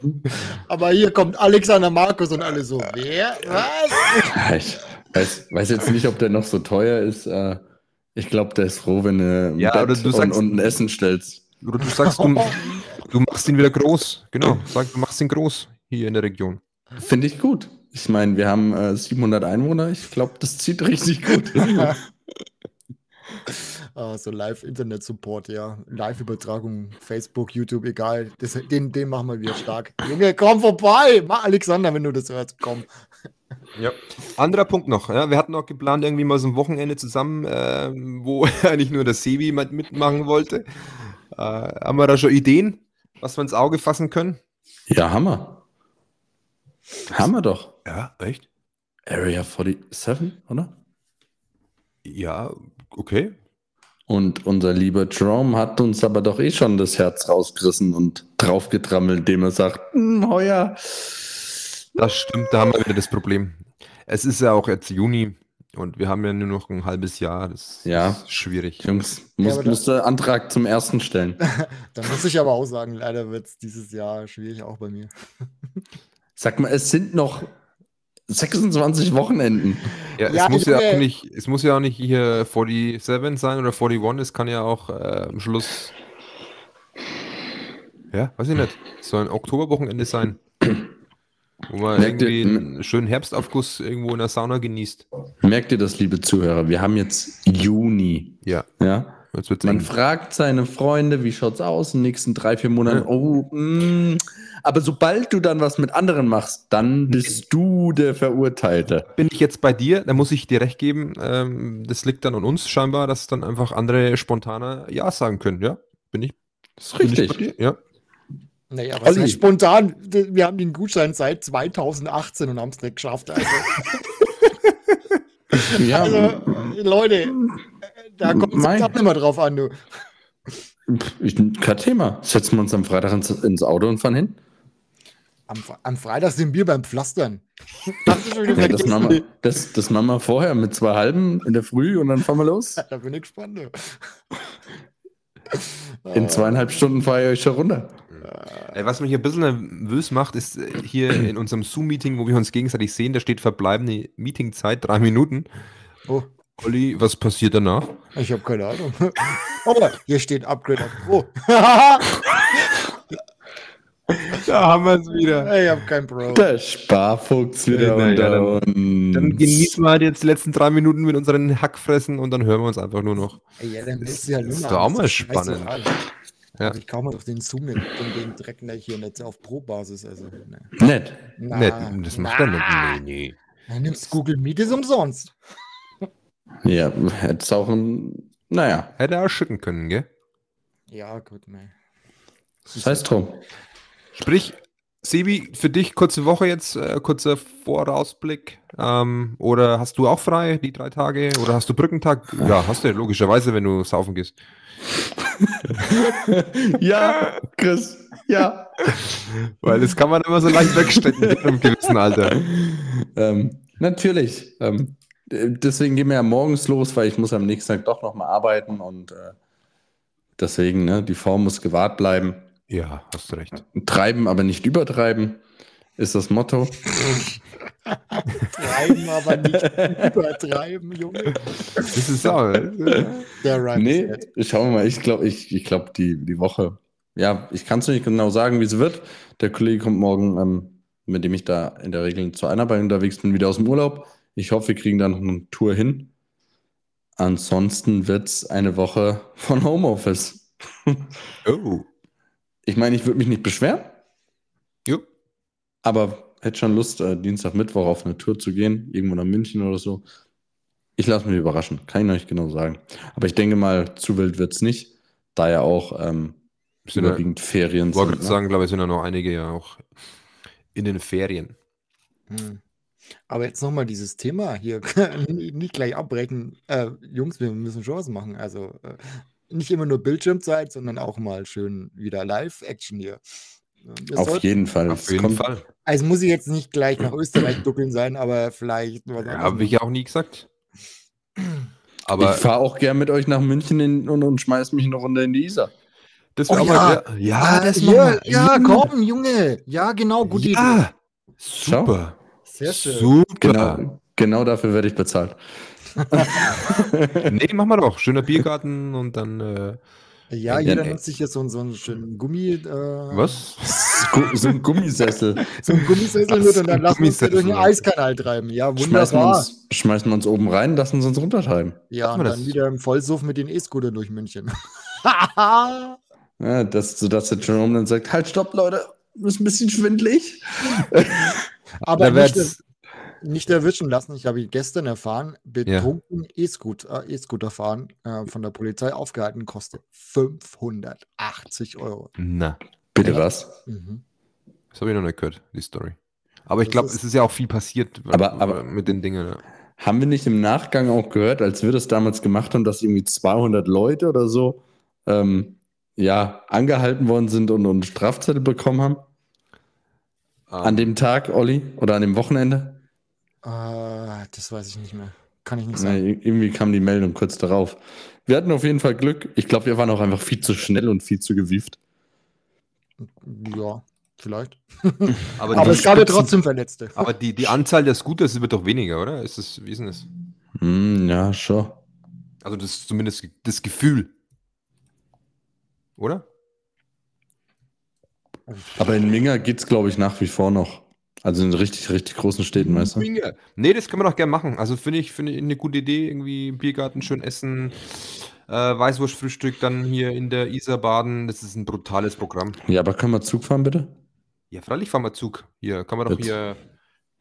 S1: Aber hier kommt Alexander Markus und alle so, wer? Was?
S3: Ich weiß, weiß jetzt nicht, ob der noch so teuer ist. äh, Ich glaube, der ist froh, wenn du ein
S2: Ja,
S3: Bett
S2: oder du
S3: und,
S2: sagst-
S3: und ein Essen stellst.
S2: Oder du sagst, du, du machst ihn wieder groß. Genau, sag, du machst ihn groß hier in der Region.
S3: Finde ich gut. Ich meine, wir haben äh, 700 Einwohner. Ich glaube, das zieht richtig gut.
S1: Ah, so Live-Internet-Support, ja. Live-Übertragung, Facebook, YouTube, egal. Das, den, den machen wir wieder stark. Junge, komm vorbei! Mach Alexander, wenn du das hörst, komm.
S2: Ja. Anderer Punkt noch. Ja, wir hatten auch geplant, irgendwie mal so ein Wochenende zusammen, ähm, wo eigentlich nur der Sebi mit- mitmachen wollte. Äh, haben wir da schon Ideen, was wir ins Auge fassen können?
S3: ja, Hammer. Hammer doch.
S2: Ja, echt?
S3: Area 47, oder?
S2: Ja, okay.
S3: Und unser lieber Jerome hat uns aber doch eh schon das Herz rausgerissen und draufgetrammelt, indem er sagt, "Hm, heuer.
S2: Das stimmt, da haben wir wieder das Problem. Es ist ja auch jetzt Juni und wir haben ja nur noch ein halbes Jahr. Das
S3: Ja.
S2: ist schwierig.
S3: Jungs,
S1: Ja,
S3: muss, musst du Antrag zum ersten stellen.
S1: Da muss ich aber auch sagen, leider wird es dieses Jahr schwierig, auch bei mir.
S3: Sag mal, es sind noch 26 Wochenenden.
S2: Ja,
S1: Ja,
S2: es, muss ja auch nicht, es muss ja auch nicht hier 47 sein oder 41, es kann ja auch äh, am Schluss. Ja, weiß ich nicht. Soll ein Oktoberwochenende sein. Wo man
S3: Merkt ihr-
S2: irgendwie einen schönen Herbstaufguss irgendwo in der Sauna genießt.
S3: Merkt ihr das, liebe Zuhörer? Wir haben jetzt Juni.
S2: Ja,
S3: Ja?
S2: Jetzt wird's
S3: Man
S2: eng.
S3: fragt seine Freunde, wie schaut's aus in den nächsten drei, vier Monaten? Oh, mh. aber sobald du dann was mit anderen machst, dann bist du der Verurteilte.
S2: Bin ich jetzt bei dir, da muss ich dir recht geben. Ähm, das liegt dann an uns scheinbar, dass dann einfach andere spontaner Ja sagen können. Ja, bin ich,
S3: Das ist
S2: bin ich bei
S3: richtig.
S2: dir? Ja.
S1: Naja, was heißt spontan? Wir haben den Gutschein seit 2018 und haben es nicht geschafft. Also,
S3: Ja,
S1: also Leute, da kommt es
S3: Mein-
S1: nicht mehr drauf an, du.
S3: ich, kein Thema. Setzen wir uns am Freitag ins, ins Auto und fahren hin.
S1: Am, am Freitag sind wir beim Pflastern.
S3: Ja, das, machen wir, das, das machen wir vorher mit zwei halben in der Früh und dann fahren wir los.
S1: Da bin ich gespannt.
S3: In zweieinhalb Stunden fahre ich euch schon runter.
S2: Ey, was mich ein bisschen nervös macht, ist äh, hier in unserem Zoom-Meeting, wo wir uns gegenseitig sehen, da steht verbleibende Meetingzeit, drei Minuten.
S1: Oh,
S2: Olli, was passiert danach?
S1: ich habe keine Ahnung. Oh, hier steht Upgrade auf Pro.
S2: Da haben wir es wieder.
S1: ich habe kein Pro.
S3: Der Sparfuchs wieder
S2: ja,
S3: unter
S2: dann-
S3: uns.
S2: Dann genießen wir halt jetzt die letzten drei Minuten mit unseren Hackfressen und dann hören wir uns einfach nur noch.
S1: Ey, ja, dann
S2: Das
S1: ist ja
S2: ist
S1: nur
S2: doch auch mal spannend.
S1: an.
S2: Ja.
S1: Aber ich kaufe mir doch den Zoom den, den Dreck nicht hier nicht auf Pro-Basis. Also, ne.
S3: Nett.
S1: Na,
S2: Nett, das macht er nicht. Nee, nee.
S1: Dann nimmst Google Meet ist umsonst.
S3: Ja, hätte auch ein. Naja,
S2: Hätte er auch schicken können, gell?
S1: Ja, gut, ne.
S3: das heißt drum.
S2: Sprich, Sebi, für dich kurze Woche jetzt, äh, kurzer Vorausblick. Ähm, oder hast du auch frei, die drei Tage? Oder hast du Brückentag? Ja, hast du, logischerweise, wenn du saufen gehst.
S3: Ja, Chris, ja.
S2: Weil das kann man immer so leicht wegstecken in einem gewissen Alter.
S3: Ähm, natürlich. Ähm, äh, deswegen gehen wir ja morgens los, weil ich muss am nächsten Tag doch nochmal arbeiten und äh, deswegen, ne, die Form muss gewahrt bleiben.
S2: Ja, hast du recht.
S3: Treiben, aber nicht übertreiben, ist das Motto.
S1: Treiben, aber nicht übertreiben, Junge.
S2: Das ist auch. äh,
S1: Der Rhyme
S3: Nee, schauen wir mal. Ich glaube, ich, ich glaub, die, die Woche, ja, ich kann es nicht genau sagen, wie sie wird. Der Kollege kommt morgen, ähm, mit dem ich da in der Regel zur Einarbeitung unterwegs bin, wieder aus dem Urlaub. Ich hoffe, wir kriegen da noch eine Tour hin. Ansonsten wird es eine Woche von Homeoffice.
S2: Oh.
S3: Ich meine, ich würde mich nicht beschweren,
S2: Jo.
S3: aber hätte schon Lust, äh, Dienstag, Mittwoch auf eine Tour zu gehen, irgendwo nach München oder so. Ich lasse mich überraschen, kann ich noch nicht genau sagen. Aber ich denke mal, zu wild wird es nicht, da ja auch ähm,
S2: Sind ja-
S3: überwiegend Ferien
S2: Ich wollte
S3: sind. Ne?
S2: sagen, glaube ich, sind ja noch einige ja auch in den Ferien.
S1: Hm. Aber jetzt nochmal dieses Thema hier, nicht gleich abbrechen. Äh, Jungs, wir müssen schon was machen. Also äh, nicht immer nur Bildschirmzeit, sondern auch mal schön wieder Live-Action hier. Wir
S3: Auf
S1: sollten-
S3: jeden Fall.
S2: Auf
S3: Es
S2: jeden
S3: kommt-
S2: Fall.
S1: Also muss ich jetzt nicht gleich nach Österreich duckeln sein, aber vielleicht
S2: Ja, Habe ich auch nie gesagt.
S3: Ich
S2: Aber
S3: fahre auch gern mit euch nach München in, und, und schmeiß mich eine Runde in die Isar.
S2: das
S1: Oh
S2: wäre auch
S1: ja.
S2: mal. Ja, das
S1: ja,
S2: machen wir.
S1: ja, komm, Junge. Ja, genau, gute Idee.
S2: Ja, super.
S1: Sehr schön.
S2: Super.
S3: Genau, genau dafür werde ich bezahlt.
S2: Nee, machen wir doch. Schöner Biergarten und dann. Äh,
S1: Ja, jeder nimmt sich jetzt so, so einen schönen Gummi. Äh,
S2: was?
S3: So ein Gummisessel.
S1: So einen Gummisessel mit und dann
S2: ein
S1: lassen wir uns durch den. Eiskanal treiben. Ja,
S3: Schmeißen wir,
S1: wunderbar.
S3: uns, schmeißen wir uns oben rein, lassen sie uns runtertreiben.
S1: Ja, und
S2: wir
S1: dann
S2: das.
S1: wieder im Vollsuff mit den E-Scootern durch München.
S3: Ja, das, sodass der Jerome dann sagt, halt, stopp, Leute, ist ein bisschen schwindlig.
S1: Aber nicht, nicht erwischen lassen. Ich habe gestern erfahren, betrunken E-Scooter äh, E-Scooter fahren äh, von der Polizei aufgehalten kostet 580 Euro.
S2: Na,
S3: Bitte was?
S1: Mhm.
S2: das habe ich noch nicht gehört, die Story. Aber ich glaube, es ist ja auch viel passiert
S3: Aber- aber-
S2: mit den Dingen. Ja.
S3: Haben wir nicht im Nachgang auch gehört, als wir das damals gemacht haben, dass irgendwie 200 Leute oder so ähm, ja, angehalten worden sind und, und Strafzettel bekommen haben? An dem Tag, Olli? Oder an dem Wochenende?
S1: Äh, das weiß ich nicht mehr. Kann ich nicht sagen.
S3: irgendwie kam die Meldung kurz darauf. Wir hatten auf jeden Fall Glück. Ich glaube, wir waren auch einfach viel zu schnell und viel zu gewieft.
S1: Ja, vielleicht.
S2: aber
S1: Aber es gab ja trotzdem Verletzte.
S2: Aber die, die Anzahl der Scooters wird doch weniger, oder? Ist das, wie ist denn das?
S3: Hm, ja, schon.
S2: Also das ist zumindest das Gefühl. Oder?
S3: Aber in Minga geht es, glaube ich, nach wie vor noch. Also in richtig, richtig großen Städten, weißt du?
S2: Weniger. Nee, das kann man doch gerne machen. Also finde ich, finde ich eine gute Idee. Irgendwie Biergarten schön essen, äh, Weißwurstfrühstück, dann hier in der Isar baden. Das ist ein brutales Programm.
S3: Ja, aber können wir Zug fahren, bitte?
S2: Ja, freilich fahren wir Zug. Hier kann man doch
S3: Jetzt-
S2: hier.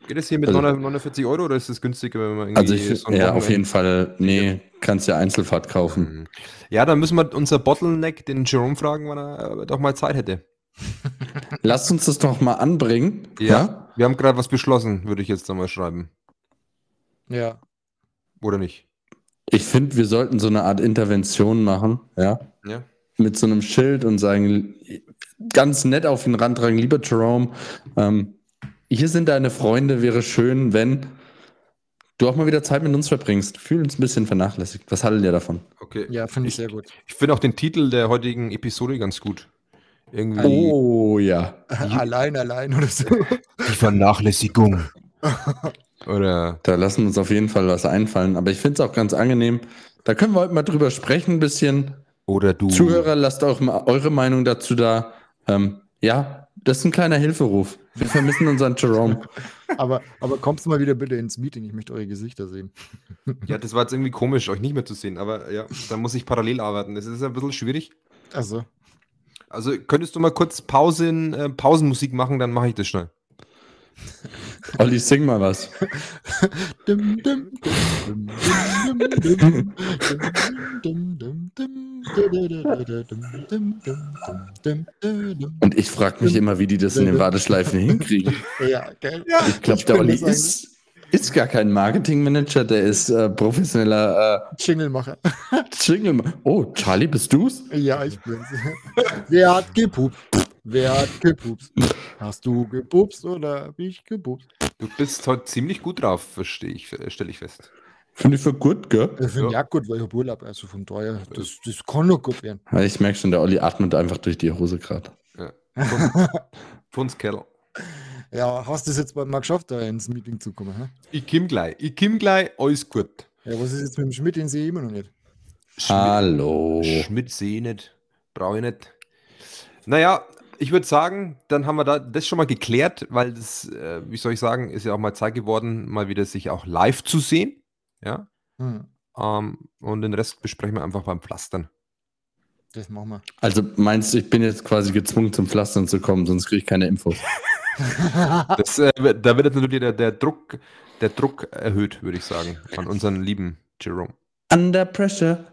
S2: Geht das hier mit
S3: Also-
S2: 49 Euro oder ist das günstiger, wenn man irgendwie.
S3: Also ich,
S2: so
S3: ja, auf jeden Fall, nee, kannst ja Einzelfahrt kaufen.
S2: Mhm. Ja, dann müssen wir unser Bottleneck, den Jerome, fragen, wann er doch mal Zeit hätte.
S3: Lasst uns das doch mal anbringen.
S2: Ja. Wir haben gerade was beschlossen, würde ich jetzt einmal schreiben.
S1: Ja.
S2: Oder nicht?
S3: Ich finde, wir sollten so eine Art Intervention machen, ja,
S2: Ja.
S3: mit so einem Schild und sagen, ganz nett auf den Rand tragen, lieber Jerome, ähm, hier sind deine Freunde, wäre schön, wenn du auch mal wieder Zeit mit uns verbringst. Fühl uns ein bisschen vernachlässigt. Was haltet ihr davon?
S2: Okay.
S1: Ja, finde ich sehr gut.
S2: Ich finde auch den Titel der heutigen Episode ganz gut. Irgendwie
S3: Oh ja.
S1: allein, allein oder so.
S2: die Vernachlässigung. Oder
S3: Da lassen wir uns auf jeden Fall was einfallen. Aber ich finde es auch ganz angenehm. Da können wir heute mal drüber sprechen, ein bisschen.
S2: oder du.
S3: Zuhörer, lasst auch mal eure Meinung dazu da. Ähm, ja, das ist ein kleiner Hilferuf. Wir vermissen unseren Jerome.
S1: Aber, aber kommst du mal wieder bitte ins Meeting? Ich möchte eure Gesichter sehen.
S2: Ja, das war jetzt irgendwie komisch, euch nicht mehr zu sehen. Aber ja, da muss ich parallel arbeiten. Das ist ein bisschen schwierig.
S1: Also,
S2: also könntest du mal kurz Pausen, äh, Pausenmusik machen, dann mache ich das schnell.
S3: Olli, sing mal was. Und ich frage mich immer, wie die das in den Warteschleifen hinkriegen.
S1: Ja, gell?
S3: Ich glaube, der Olli ist, ist gar kein Marketingmanager, der ist äh, professioneller
S1: Jinglemacher.
S3: äh, Jingle. Oh, Charlie, bist du's?
S1: Ja, ich bin's. Wer hat gepupst? Wer hat gepupst? Hast du gepupst oder hab ich gepupst?
S2: Du bist heute ziemlich gut drauf, verstehe ich, stelle ich fest.
S3: Finde ich für gut, gell?
S1: Ich finde
S2: Ja.
S1: ja gut, weil ich hab Urlaub, also von daher, das, das kann nur gut werden.
S3: Ja, Ich merke schon, der Olli atmet einfach durch die Hose gerade.
S2: Fundskerl.
S1: Ja, hast du es jetzt bald mal geschafft, da ins Meeting zu kommen? Hä?
S2: Ich komm gleich. Ich komm gleich, alles gut.
S1: Ja, was ist jetzt mit dem Schmidt, den sehe ich immer noch nicht.
S3: Hallo.
S2: Schmidt sehe ich nicht. Brauche ich nicht. Naja, ich würde sagen, dann haben wir da das schon mal geklärt, weil das, äh, wie soll ich sagen, ist ja auch mal Zeit geworden, mal wieder sich auch live zu sehen. Ja.
S1: Hm,
S2: Ähm, und den Rest besprechen wir einfach beim Pflastern.
S1: das machen wir.
S3: Also meinst du, ich bin jetzt quasi gezwungen zum Pflastern zu kommen, sonst kriege ich keine Infos.
S2: Das, äh, da wird jetzt natürlich der, der, Druck, der Druck erhöht, würde ich sagen, an unseren lieben Jerome.
S3: Under pressure.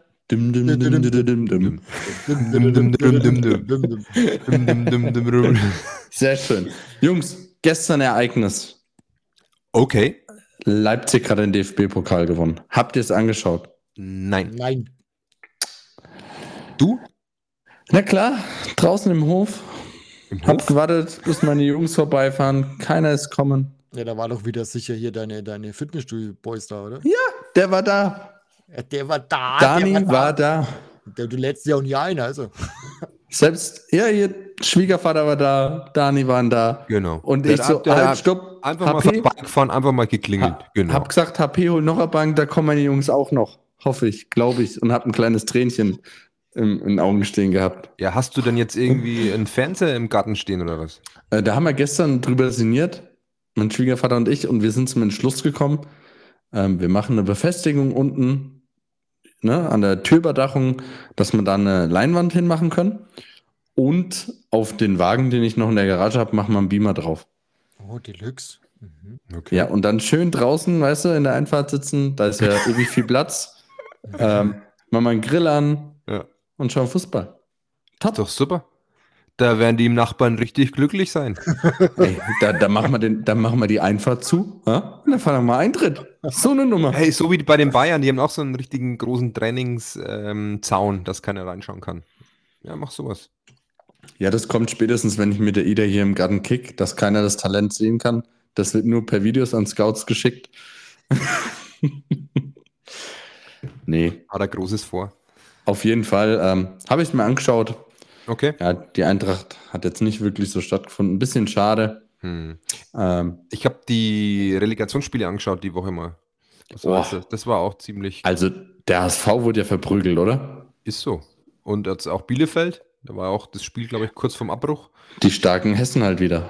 S3: Sehr schön. Jungs, gestern Ereignis.
S2: Okay.
S3: Leipzig hat den DFB-Pokal gewonnen. Habt ihr es angeschaut?
S2: Nein.
S1: Nein.
S2: Du?
S3: Na klar, draußen im Hof.
S2: Im
S3: Hab
S2: Hof?
S3: gewartet, bis meine Jungs vorbeifahren. Keiner ist kommen.
S1: Ja, da war doch wieder sicher hier deine, deine Fitnessstudio-Boys da, oder?
S3: Der war da.
S1: Ja, der war da.
S3: Dani
S1: der
S3: war da.
S1: Der, du lädst ja auch nie ein, also.
S3: Selbst, ja, ihr Schwiegervater war da, Dani waren da.
S2: Genau.
S3: Und
S2: Der
S3: ich so,
S2: der
S3: halt, stopp.
S2: Einfach mal
S3: HP,
S2: vorbeigefahren, einfach mal geklingelt.
S3: Ha-
S2: genau.
S3: Hab gesagt, HP hol noch eine Bank, da kommen meine Jungs auch noch. Hoffe ich, glaube ich. Und hab ein kleines Tränchen im, in Augen stehen gehabt.
S2: Ja, hast du denn jetzt irgendwie einen Fernseher im Garten stehen oder was?
S3: Äh, da haben wir gestern drüber sinniert, mein Schwiegervater und ich, und wir sind zum Entschluss gekommen, ähm, wir machen eine Befestigung unten ne, an der Türüberdachung, dass wir da eine Leinwand hinmachen können. Und auf den Wagen, den ich noch in der Garage habe, machen wir einen Beamer drauf.
S1: Oh, Deluxe. Mhm.
S2: Okay.
S3: Ja, und dann schön draußen, weißt du, in der Einfahrt sitzen, da ist ja ewig viel Platz. Ähm, machen wir einen Grill an
S2: Ja.
S3: Und schauen Fußball.
S2: Ist doch super. Da werden die Nachbarn richtig glücklich sein.
S3: Ey, da, da, machen wir den, da machen wir die Einfahrt zu. Ja? Und dann fahren wir mal Eintritt. So eine Nummer.
S2: Hey, so wie bei den Bayern, die haben auch so einen richtigen großen Trainingszaun, ähm, dass keiner reinschauen kann. Ja, mach sowas.
S3: Ja, das kommt spätestens, wenn ich mit der Ida hier im Garten kick, dass keiner das Talent sehen kann. Das wird nur per Videos an Scouts geschickt. nee,
S2: Hat er Großes vor.
S3: Auf jeden Fall ähm, habe ich es mir angeschaut.
S2: Okay.
S3: Ja, die Eintracht hat jetzt nicht wirklich so stattgefunden. Ein bisschen schade.
S2: Hm.
S3: Ähm,
S2: Ich habe die Relegationsspiele angeschaut die Woche mal. Das war,
S3: Boah.
S2: das war auch ziemlich.
S3: also, der HSV wurde ja verprügelt, oder?
S2: Ist so. Und jetzt auch Bielefeld. Da war auch das Spiel, glaube ich, kurz vorm Abbruch.
S3: Die starken Hessen halt wieder.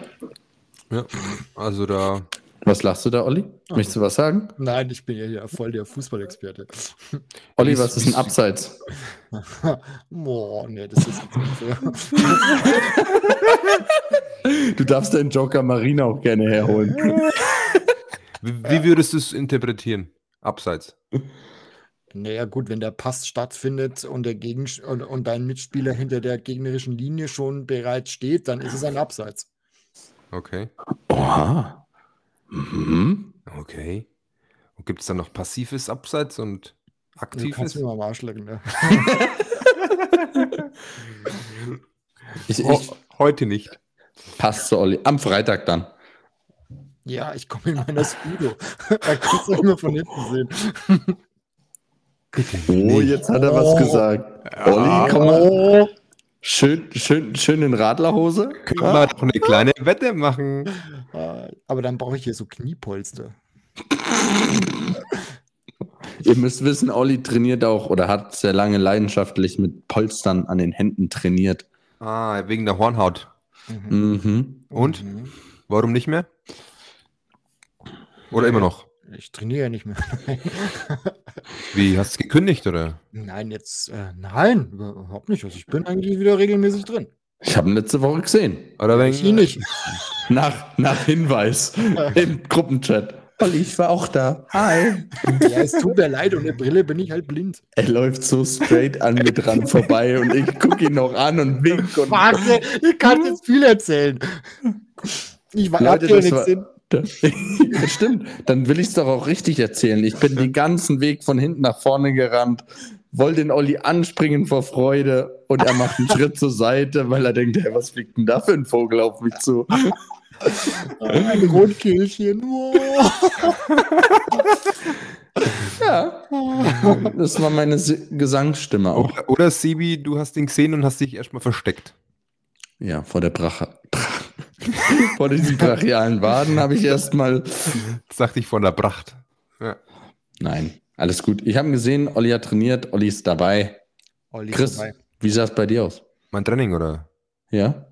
S2: Ja. Also da.
S3: Was lachst du da, Olli? Möchtest du was sagen?
S1: Nein, ich bin ja hier voll der Fußballexperte.
S3: Olli, was ist ein Abseits?
S1: Boah, nee, das ist jetzt nicht fair.
S3: Du darfst deinen Joker Marina auch gerne herholen.
S2: Wie, wie würdest du es interpretieren? Abseits.
S1: Naja, gut, wenn der Pass stattfindet und, der Gegen und, und dein Mitspieler hinter der gegnerischen Linie schon bereits steht, dann ist es ein Abseits.
S2: Okay.
S3: Oha. Mhm.
S2: Okay. Und gibt es dann noch passives Abseits und
S1: Du
S2: aktives?
S1: kannst mir mal am Arsch lecken, ne?
S3: Ich, ich,
S2: heute nicht.
S3: passt zu Olli. Am Freitag dann.
S1: Ja, ich komme in meiner Speedo. da kannst du immer von hinten sehen.
S3: Oh, jetzt hat er was gesagt. Olli, komm mal. Schön, schön, schön in Radlerhose.
S2: Können wir doch eine kleine Wette machen.
S1: aber dann brauche ich hier so Kniepolster.
S3: Ihr müsst wissen, Olli trainiert auch oder hat sehr lange leidenschaftlich mit Polstern an den Händen trainiert.
S2: Ah, wegen der Hornhaut.
S1: Mhm.
S3: Mhm.
S2: Und?
S1: Mhm.
S2: Warum nicht mehr? Oder immer noch?
S1: Ich trainiere ja nicht mehr.
S2: Wie, hast du gekündigt oder?
S1: Nein, jetzt, äh, nein, überhaupt nicht. Also ich bin eigentlich wieder regelmäßig drin.
S3: Ich habe ihn letzte Woche gesehen.
S2: Oder wegen,
S1: Ich ihn nicht.
S3: Nach, nach Hinweis im Gruppenchat. Olli, ich war auch da. Hi.
S1: Ja, es tut mir leid, ohne Brille bin ich halt blind.
S3: Er läuft so straight an mir dran vorbei und ich gucke ihn noch an und wink und
S1: Warte, ich kann jetzt viel erzählen. Ich war
S3: Leute, das
S1: nichts
S3: war- Ja, stimmt. Dann will ich es doch auch richtig erzählen. Ich bin den ganzen Weg von hinten nach vorne gerannt, wollte den Olli anspringen vor Freude und er macht einen Schritt zur Seite, weil er denkt, hey, was fliegt denn da für ein Vogel auf mich zu?
S1: Ein Rotkehlchen.
S3: Ja, das war meine Gesangsstimme auch.
S2: oder, oder Sibi, du hast ihn gesehen und hast dich erstmal versteckt.
S3: Ja, vor der Brache. vor diesen brachialen Waden habe ich erstmal.
S2: Das sagte ich von der Pracht. Ja.
S3: Nein, alles gut. Ich habe ihn gesehen, Olli hat trainiert, Olli ist dabei.
S1: Olli ist
S3: Chris,
S1: dabei.
S3: wie sah es bei dir aus?
S2: Mein Training, oder?
S3: Ja?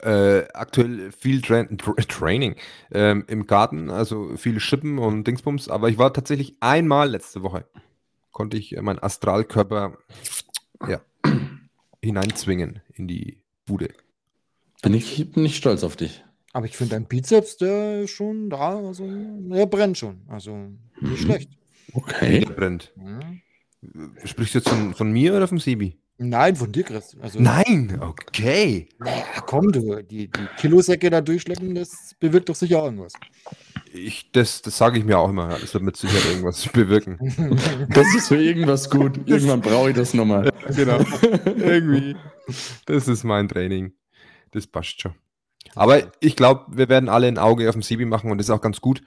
S2: Äh, aktuell viel Tra Tra Training ähm, im Garten, also viel Schippen und Dingsbums, aber ich war tatsächlich einmal letzte Woche, konnte ich äh, meinen Astralkörper ja, hineinzwingen in die Bude.
S3: Bin ich, bin ich stolz auf dich.
S1: Aber ich finde dein Bizeps, der ist schon da, also der brennt schon. Also nicht
S3: Mhm.
S1: schlecht.
S3: Okay.
S2: Der brennt.
S1: Mhm.
S2: Sprichst du jetzt von, von mir oder vom Sibi?
S1: Nein, von dir, Chris. Also,
S2: Nein, okay.
S1: Naja, komm, du, die, die Kilosäcke da durchschleppen, das bewirkt doch sicher irgendwas.
S2: Ich, das das sage ich mir auch immer. Das wird mit Sicherheit irgendwas bewirken.
S3: Das ist für irgendwas gut. Irgendwann brauche ich das nochmal.
S2: genau. Irgendwie. Das ist mein Training. Das passt schon. Aber ich glaube, wir werden alle ein Auge auf dem Sebi machen und das ist auch ganz gut,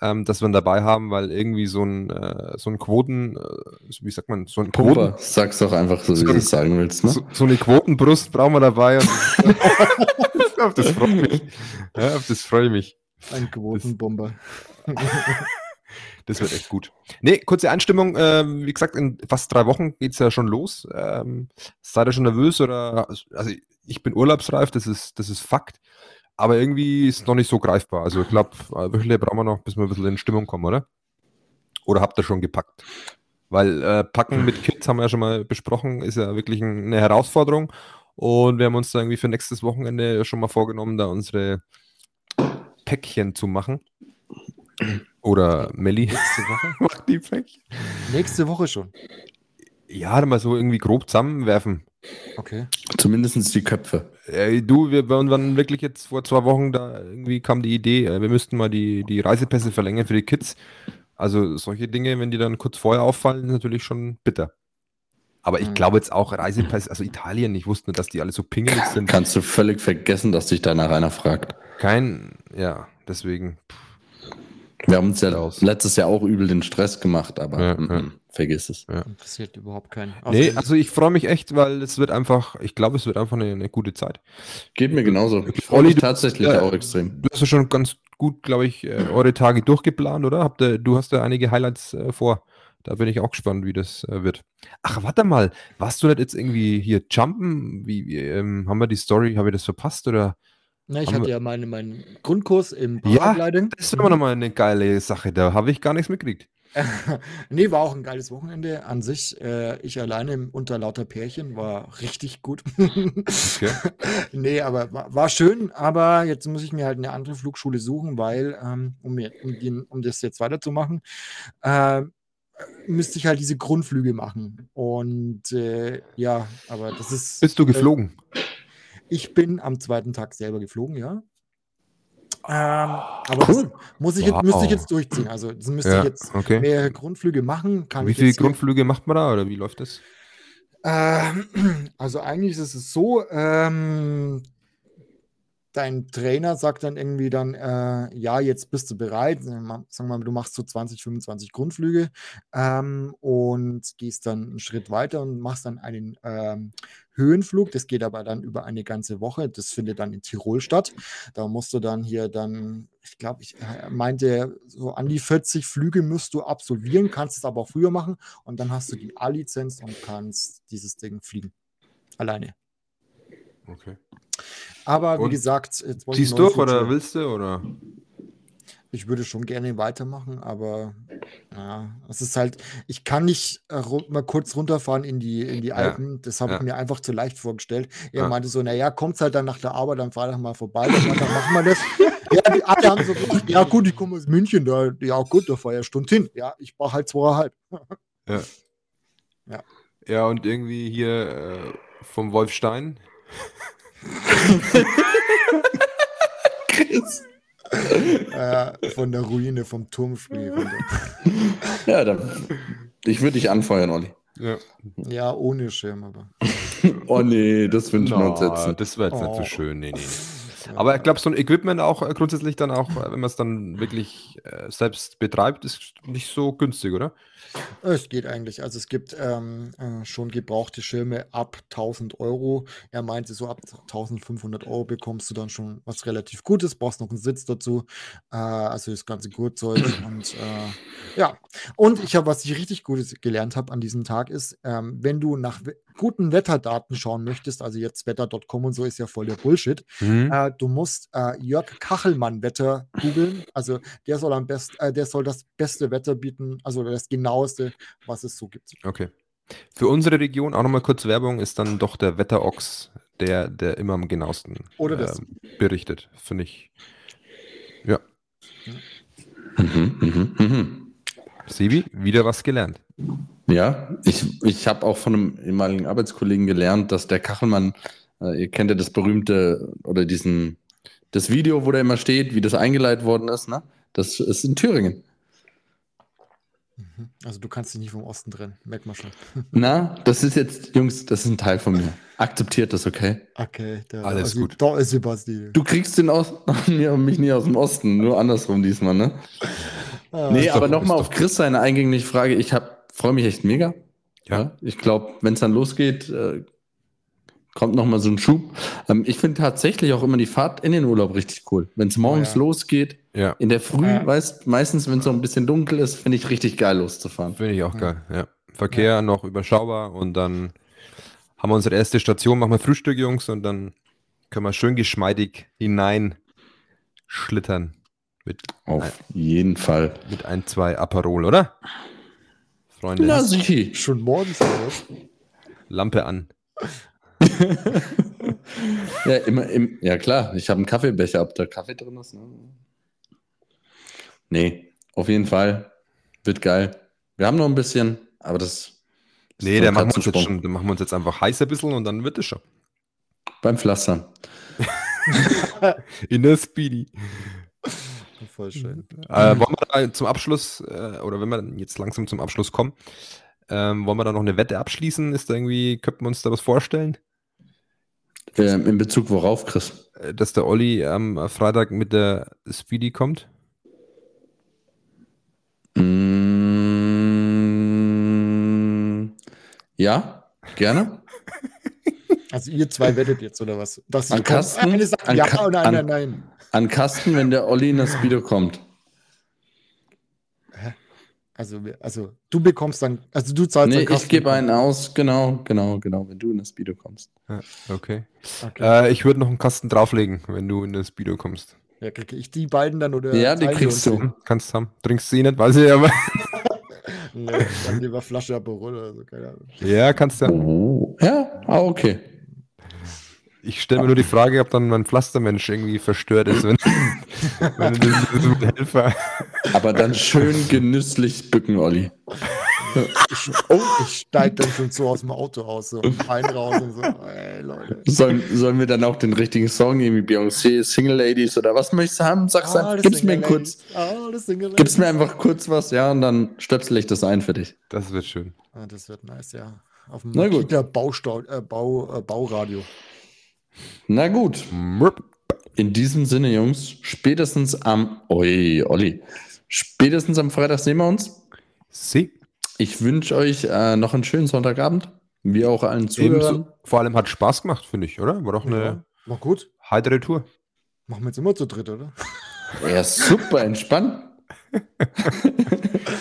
S2: ähm, dass wir ihn dabei haben, weil irgendwie so ein, äh, so ein Quoten, äh, wie sagt man, so ein
S3: Quoten. Sag's doch einfach so, wie du es sagen willst. Ne?
S2: So, so, eine Quotenbrust brauchen wir dabei. auf das freue ich mich. Ja, auf das freue ich mich.
S1: Ein Quotenbomber.
S2: Das wird echt gut. Nee, kurze Einstimmung. Ähm, wie gesagt, in fast drei Wochen geht es ja schon los. Ähm, seid ihr schon nervös oder? Also, ich bin urlaubsreif, das ist, das ist Fakt. Aber irgendwie ist es noch nicht so greifbar. Also, ich glaube, wöchentlich brauchen wir noch, bis wir ein bisschen in Stimmung kommen, oder? Oder habt ihr schon gepackt? Weil äh, Packen mit Kids haben wir ja schon mal besprochen, ist ja wirklich eine Herausforderung. Und wir haben uns da irgendwie für nächstes Wochenende schon mal vorgenommen, da unsere Päckchen zu machen. Oder Melli.
S1: Nächste Woche?
S2: Macht die Päckchen.
S1: Nächste Woche schon.
S2: Ja, mal so irgendwie grob zusammenwerfen.
S1: Okay.
S3: Zumindest die Köpfe.
S2: Äh, du, wir waren wirklich jetzt vor zwei Wochen, da irgendwie kam die Idee, äh, wir müssten mal die, die Reisepässe verlängern für die Kids. Also solche Dinge, wenn die dann kurz vorher auffallen, ist natürlich schon bitter. Aber ich mhm. glaube jetzt auch Reisepässe, also Italien, ich wusste nicht, dass die alle so pingelig sind.
S3: Kannst du völlig vergessen, dass dich danach einer fragt.
S2: Kein, ja, deswegen.
S3: Pff. Wir haben uns ja aus. letztes Jahr auch übel den Stress gemacht, aber ja, m -m, ja. vergiss es.
S1: Ja. Interessiert überhaupt keinen.
S2: Also nee, also ich freue mich echt, weil es wird einfach, ich glaube, es wird einfach eine, eine gute Zeit.
S3: Geht mir genauso. Ich freue mich tatsächlich du, auch extrem.
S2: Du hast ja schon ganz gut, glaube ich, äh, eure Tage durchgeplant, oder? Habt ihr, du hast ja einige Highlights äh, vor. Da bin ich auch gespannt, wie das äh, wird. Ach, warte mal, warst du nicht jetzt irgendwie hier jumpen? Wie, wie ähm, haben wir die Story, habe ich das verpasst oder?
S1: Na, ich hatte ja meine, meinen Grundkurs im
S2: Paragliding. Ja, das ist immer nochmal eine geile Sache. Da habe ich gar nichts mitgekriegt.
S1: nee, war auch ein geiles Wochenende an sich. Äh, ich alleine unter lauter Pärchen war richtig gut. okay. Nee, aber war, war, schön. Aber jetzt muss ich mir halt eine andere Flugschule suchen, weil, ähm, um, mir, um, die, um, das jetzt weiterzumachen, äh, müsste ich halt diese Grundflüge machen. Und äh, ja, aber das ist.
S2: Bist du geflogen?
S1: Ich bin am zweiten Tag selber geflogen, ja. Ähm, aber cool. muss ich wow. müsste ich jetzt durchziehen. Also das müsste ja, ich jetzt
S2: okay.
S1: mehrere Grundflüge machen.
S2: wie viele Grundflüge macht man da oder wie läuft das?
S1: Ähm, also eigentlich ist es so, ähm, dein Trainer sagt dann irgendwie dann, äh, ja, jetzt bist du bereit. Wir mal, du machst so 20, 25 Grundflüge ähm, und gehst dann einen Schritt weiter und machst dann einen ähm, Höhenflug. Das geht aber dann über eine ganze Woche. Das findet dann in Tirol statt. Da musst du dann hier dann, ich glaube, ich äh, meinte, so an die 40 Flüge musst du absolvieren, kannst es aber auch früher machen und dann hast du die A-Lizenz und kannst dieses Ding fliegen. Alleine.
S2: Okay.
S1: Aber wie Und gesagt,
S2: ziehst du durch oder willst du oder?
S1: Ich würde schon gerne weitermachen, aber ja, es ist halt, ich kann nicht äh, mal kurz runterfahren in die, in die Alpen. Ja. Das habe ja. ich mir einfach zu leicht vorgestellt. Er ja. meinte so, naja, kommt halt dann nach der Arbeit am Freitag mal vorbei, dann, machen wir das. ja, die alle haben so gesagt, ja gut, ich komme aus München, da, ja gut, da fahre ich eine Stunde hin. Ja, ich brauche halt zweieinhalb.
S2: ja. ja. Ja, und irgendwie hier äh, vom Wolfstein
S1: Chris. Äh, von der Ruine vom Turmspiel.
S3: ja, dann, ich würde dich anfeuern, Olli.
S1: Ja. ja, ohne Schirm, aber.
S3: oh nee, das wünschen wir uns
S2: jetzt. Das wäre jetzt oh. nicht so oh. schön. Nee, nee, nee. Aber ich glaube, so ein Equipment auch äh, grundsätzlich dann auch, äh, wenn man es dann wirklich äh, selbst betreibt, ist nicht so günstig, oder?
S1: Es geht eigentlich. Also es gibt ähm, äh, schon gebrauchte Schirme ab 1000 Euro. Er meinte, so ab 1500 Euro bekommst du dann schon was relativ Gutes, brauchst noch einen Sitz dazu, äh, also das ganze Gurtzeug und ja. Und ich habe, was ich richtig Gutes gelernt habe an diesem Tag ist, ähm, wenn du nach guten Wetterdaten schauen möchtest, also jetzt wetter.com und so ist ja voll der Bullshit, mhm. äh, du musst äh, Jörg Kachelmann Wetter googeln. Also der soll am besten, äh, der soll das beste Wetter bieten, also das genaueste, was es so gibt.
S2: Okay. Für unsere Region auch nochmal kurz Werbung ist dann doch der Wetterochs, der, der immer am genauesten
S1: äh,
S2: berichtet, finde ich. Ja.
S3: Mhm, mhm, mhm.
S2: Sebi, wieder was gelernt.
S3: Ja, ich, ich habe auch von einem ehemaligen Arbeitskollegen gelernt, dass der Kachelmann, äh, ihr kennt ja das berühmte oder diesen, das Video, wo der immer steht, wie das eingeleitet worden ist, ne? Das ist in Thüringen.
S1: Mhm. Also du kannst dich nicht vom Osten trennen, merkt man schon.
S3: Na, das ist jetzt, Jungs, das ist ein Teil von mir. Akzeptiert das, okay?
S1: Okay, der,
S2: Alles
S1: also,
S2: gut.
S1: Da ist Sebastian.
S3: Du kriegst den aus mir und mich nie aus dem Osten, nur andersrum diesmal, ne?
S1: Ah,
S3: nee, aber nochmal auf Chris seine eingängliche Frage. Ich freue mich echt mega.
S2: Ja.
S3: Ich glaube, wenn es dann losgeht, äh, kommt nochmal so ein Schub. Ähm, ich finde tatsächlich auch immer die Fahrt in den Urlaub richtig cool. Wenn es morgens
S1: ja.
S3: losgeht,
S2: Ja,
S3: in der Früh,
S1: Ja.
S3: weißt meistens, wenn es so ein bisschen dunkel ist, finde ich richtig geil loszufahren.
S2: finde ich auch geil. Ja. Verkehr noch überschaubar und dann haben wir unsere erste Station, machen wir Frühstück, Jungs, und dann können wir schön geschmeidig hinein schlittern mit,
S3: Auf jeden Fall.
S2: mit ein, zwei Aperol, oder? Freunde,
S3: Na, sichi.
S1: Schon morgens oder was?
S2: Lampe an.
S3: Ja, immer im, ja klar, ich habe einen Kaffeebecher, ob da Kaffee drin ist. Ne? Nee, auf jeden Fall. Wird geil. Wir haben noch ein bisschen, aber das.
S2: Nee,
S3: so
S2: da
S3: ein
S2: machen, wir uns jetzt schon, da machen wir uns jetzt einfach heiß ein bisschen und dann wird es schon.
S3: Beim Pflastern.
S2: In der Speedy.
S1: Voll schön.
S2: Äh, wollen wir da zum Abschluss, äh, oder wenn wir dann jetzt langsam zum Abschluss kommen, ähm, wollen wir da noch eine Wette abschließen? Ist da irgendwie, könnten wir uns da was vorstellen?
S3: Ähm, in Bezug worauf, Chris?
S2: Äh, Dass der Olli am Freitag mit der Speedy kommt?
S3: Mm, ja, gerne.
S1: Also ihr zwei wettet jetzt, oder was? Dass
S3: An Kasten?
S1: Eine sagt
S3: An
S1: ja
S3: Ka-
S1: eine
S3: an-
S1: nein, nein.
S3: An Kasten, wenn der Olli in das Speedo kommt.
S1: Also, also du bekommst dann, also du zahlst
S3: Nee, ich
S1: Kasten.
S3: gebe einen aus, genau, genau, genau, wenn du in das Speedo kommst.
S2: Okay.
S1: Okay.
S2: Äh, ich würde noch einen Kasten drauflegen, wenn du in das Speedo kommst.
S1: Ja, kriege ich die beiden dann oder?
S3: Ja, die kriegst du.
S2: Hm, Kannst haben. Trinkst du eh nicht, weiß ich aber.
S1: Nee, dann lieber Flasche Aperol oder so, keine Ahnung.
S2: ja, kannst ja.
S3: Oh. Ja, ah, okay.
S2: Ich stelle mir nur die Frage, ob dann mein Pflastermensch irgendwie verstört ist, wenn, wenn du Helfer.
S3: Aber dann schön genüsslich bücken, Olli.
S1: Ich, oh, ich steig dann schon so aus dem Auto aus, so ein raus und so, ey Leute.
S3: Sollen, sollen wir dann auch den richtigen Song, irgendwie Beyoncé, Single Ladies oder was möchtest du haben? Sag's
S1: Ah,
S3: einfach,
S1: das
S3: gib's mir
S1: Single
S3: kurz,
S1: Ladies. Ah, das Single
S3: gib's mir einfach kurz was, ja, und dann stöpsel ich das ein für dich.
S2: Das wird schön.
S1: Ah, das wird nice, ja. Auf dem
S3: Na gut.
S1: Makita Baustau, äh, Bau, äh, Bauradio.
S3: Na gut, in diesem Sinne, Jungs, spätestens am, oi, Olli, spätestens am Freitag sehen wir uns.
S2: Sie.
S3: Ich wünsche euch äh, noch einen schönen Sonntagabend, wie auch allen Zuhörern.
S2: Ebenso. Vor allem hat Spaß gemacht, finde ich, oder? War doch eine
S1: Ja, war gut.
S2: heitere Tour.
S1: Machen wir jetzt immer zu dritt, oder?
S3: Ja, super entspannt.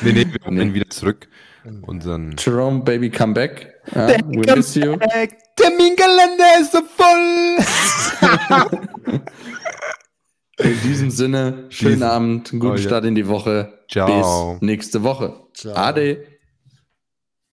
S2: Nee, nee, wir kommen
S3: Nee.
S2: wieder zurück. Unseren.
S3: Jerome, Baby, come back. Ja, we miss you.
S2: Terminkalender ist so voll!
S3: In diesem Sinne, schönen Abend, einen guten
S2: Oh, ja.
S3: Start in die Woche.
S2: Ciao.
S3: Bis nächste Woche.
S1: Ciao.
S3: Ade.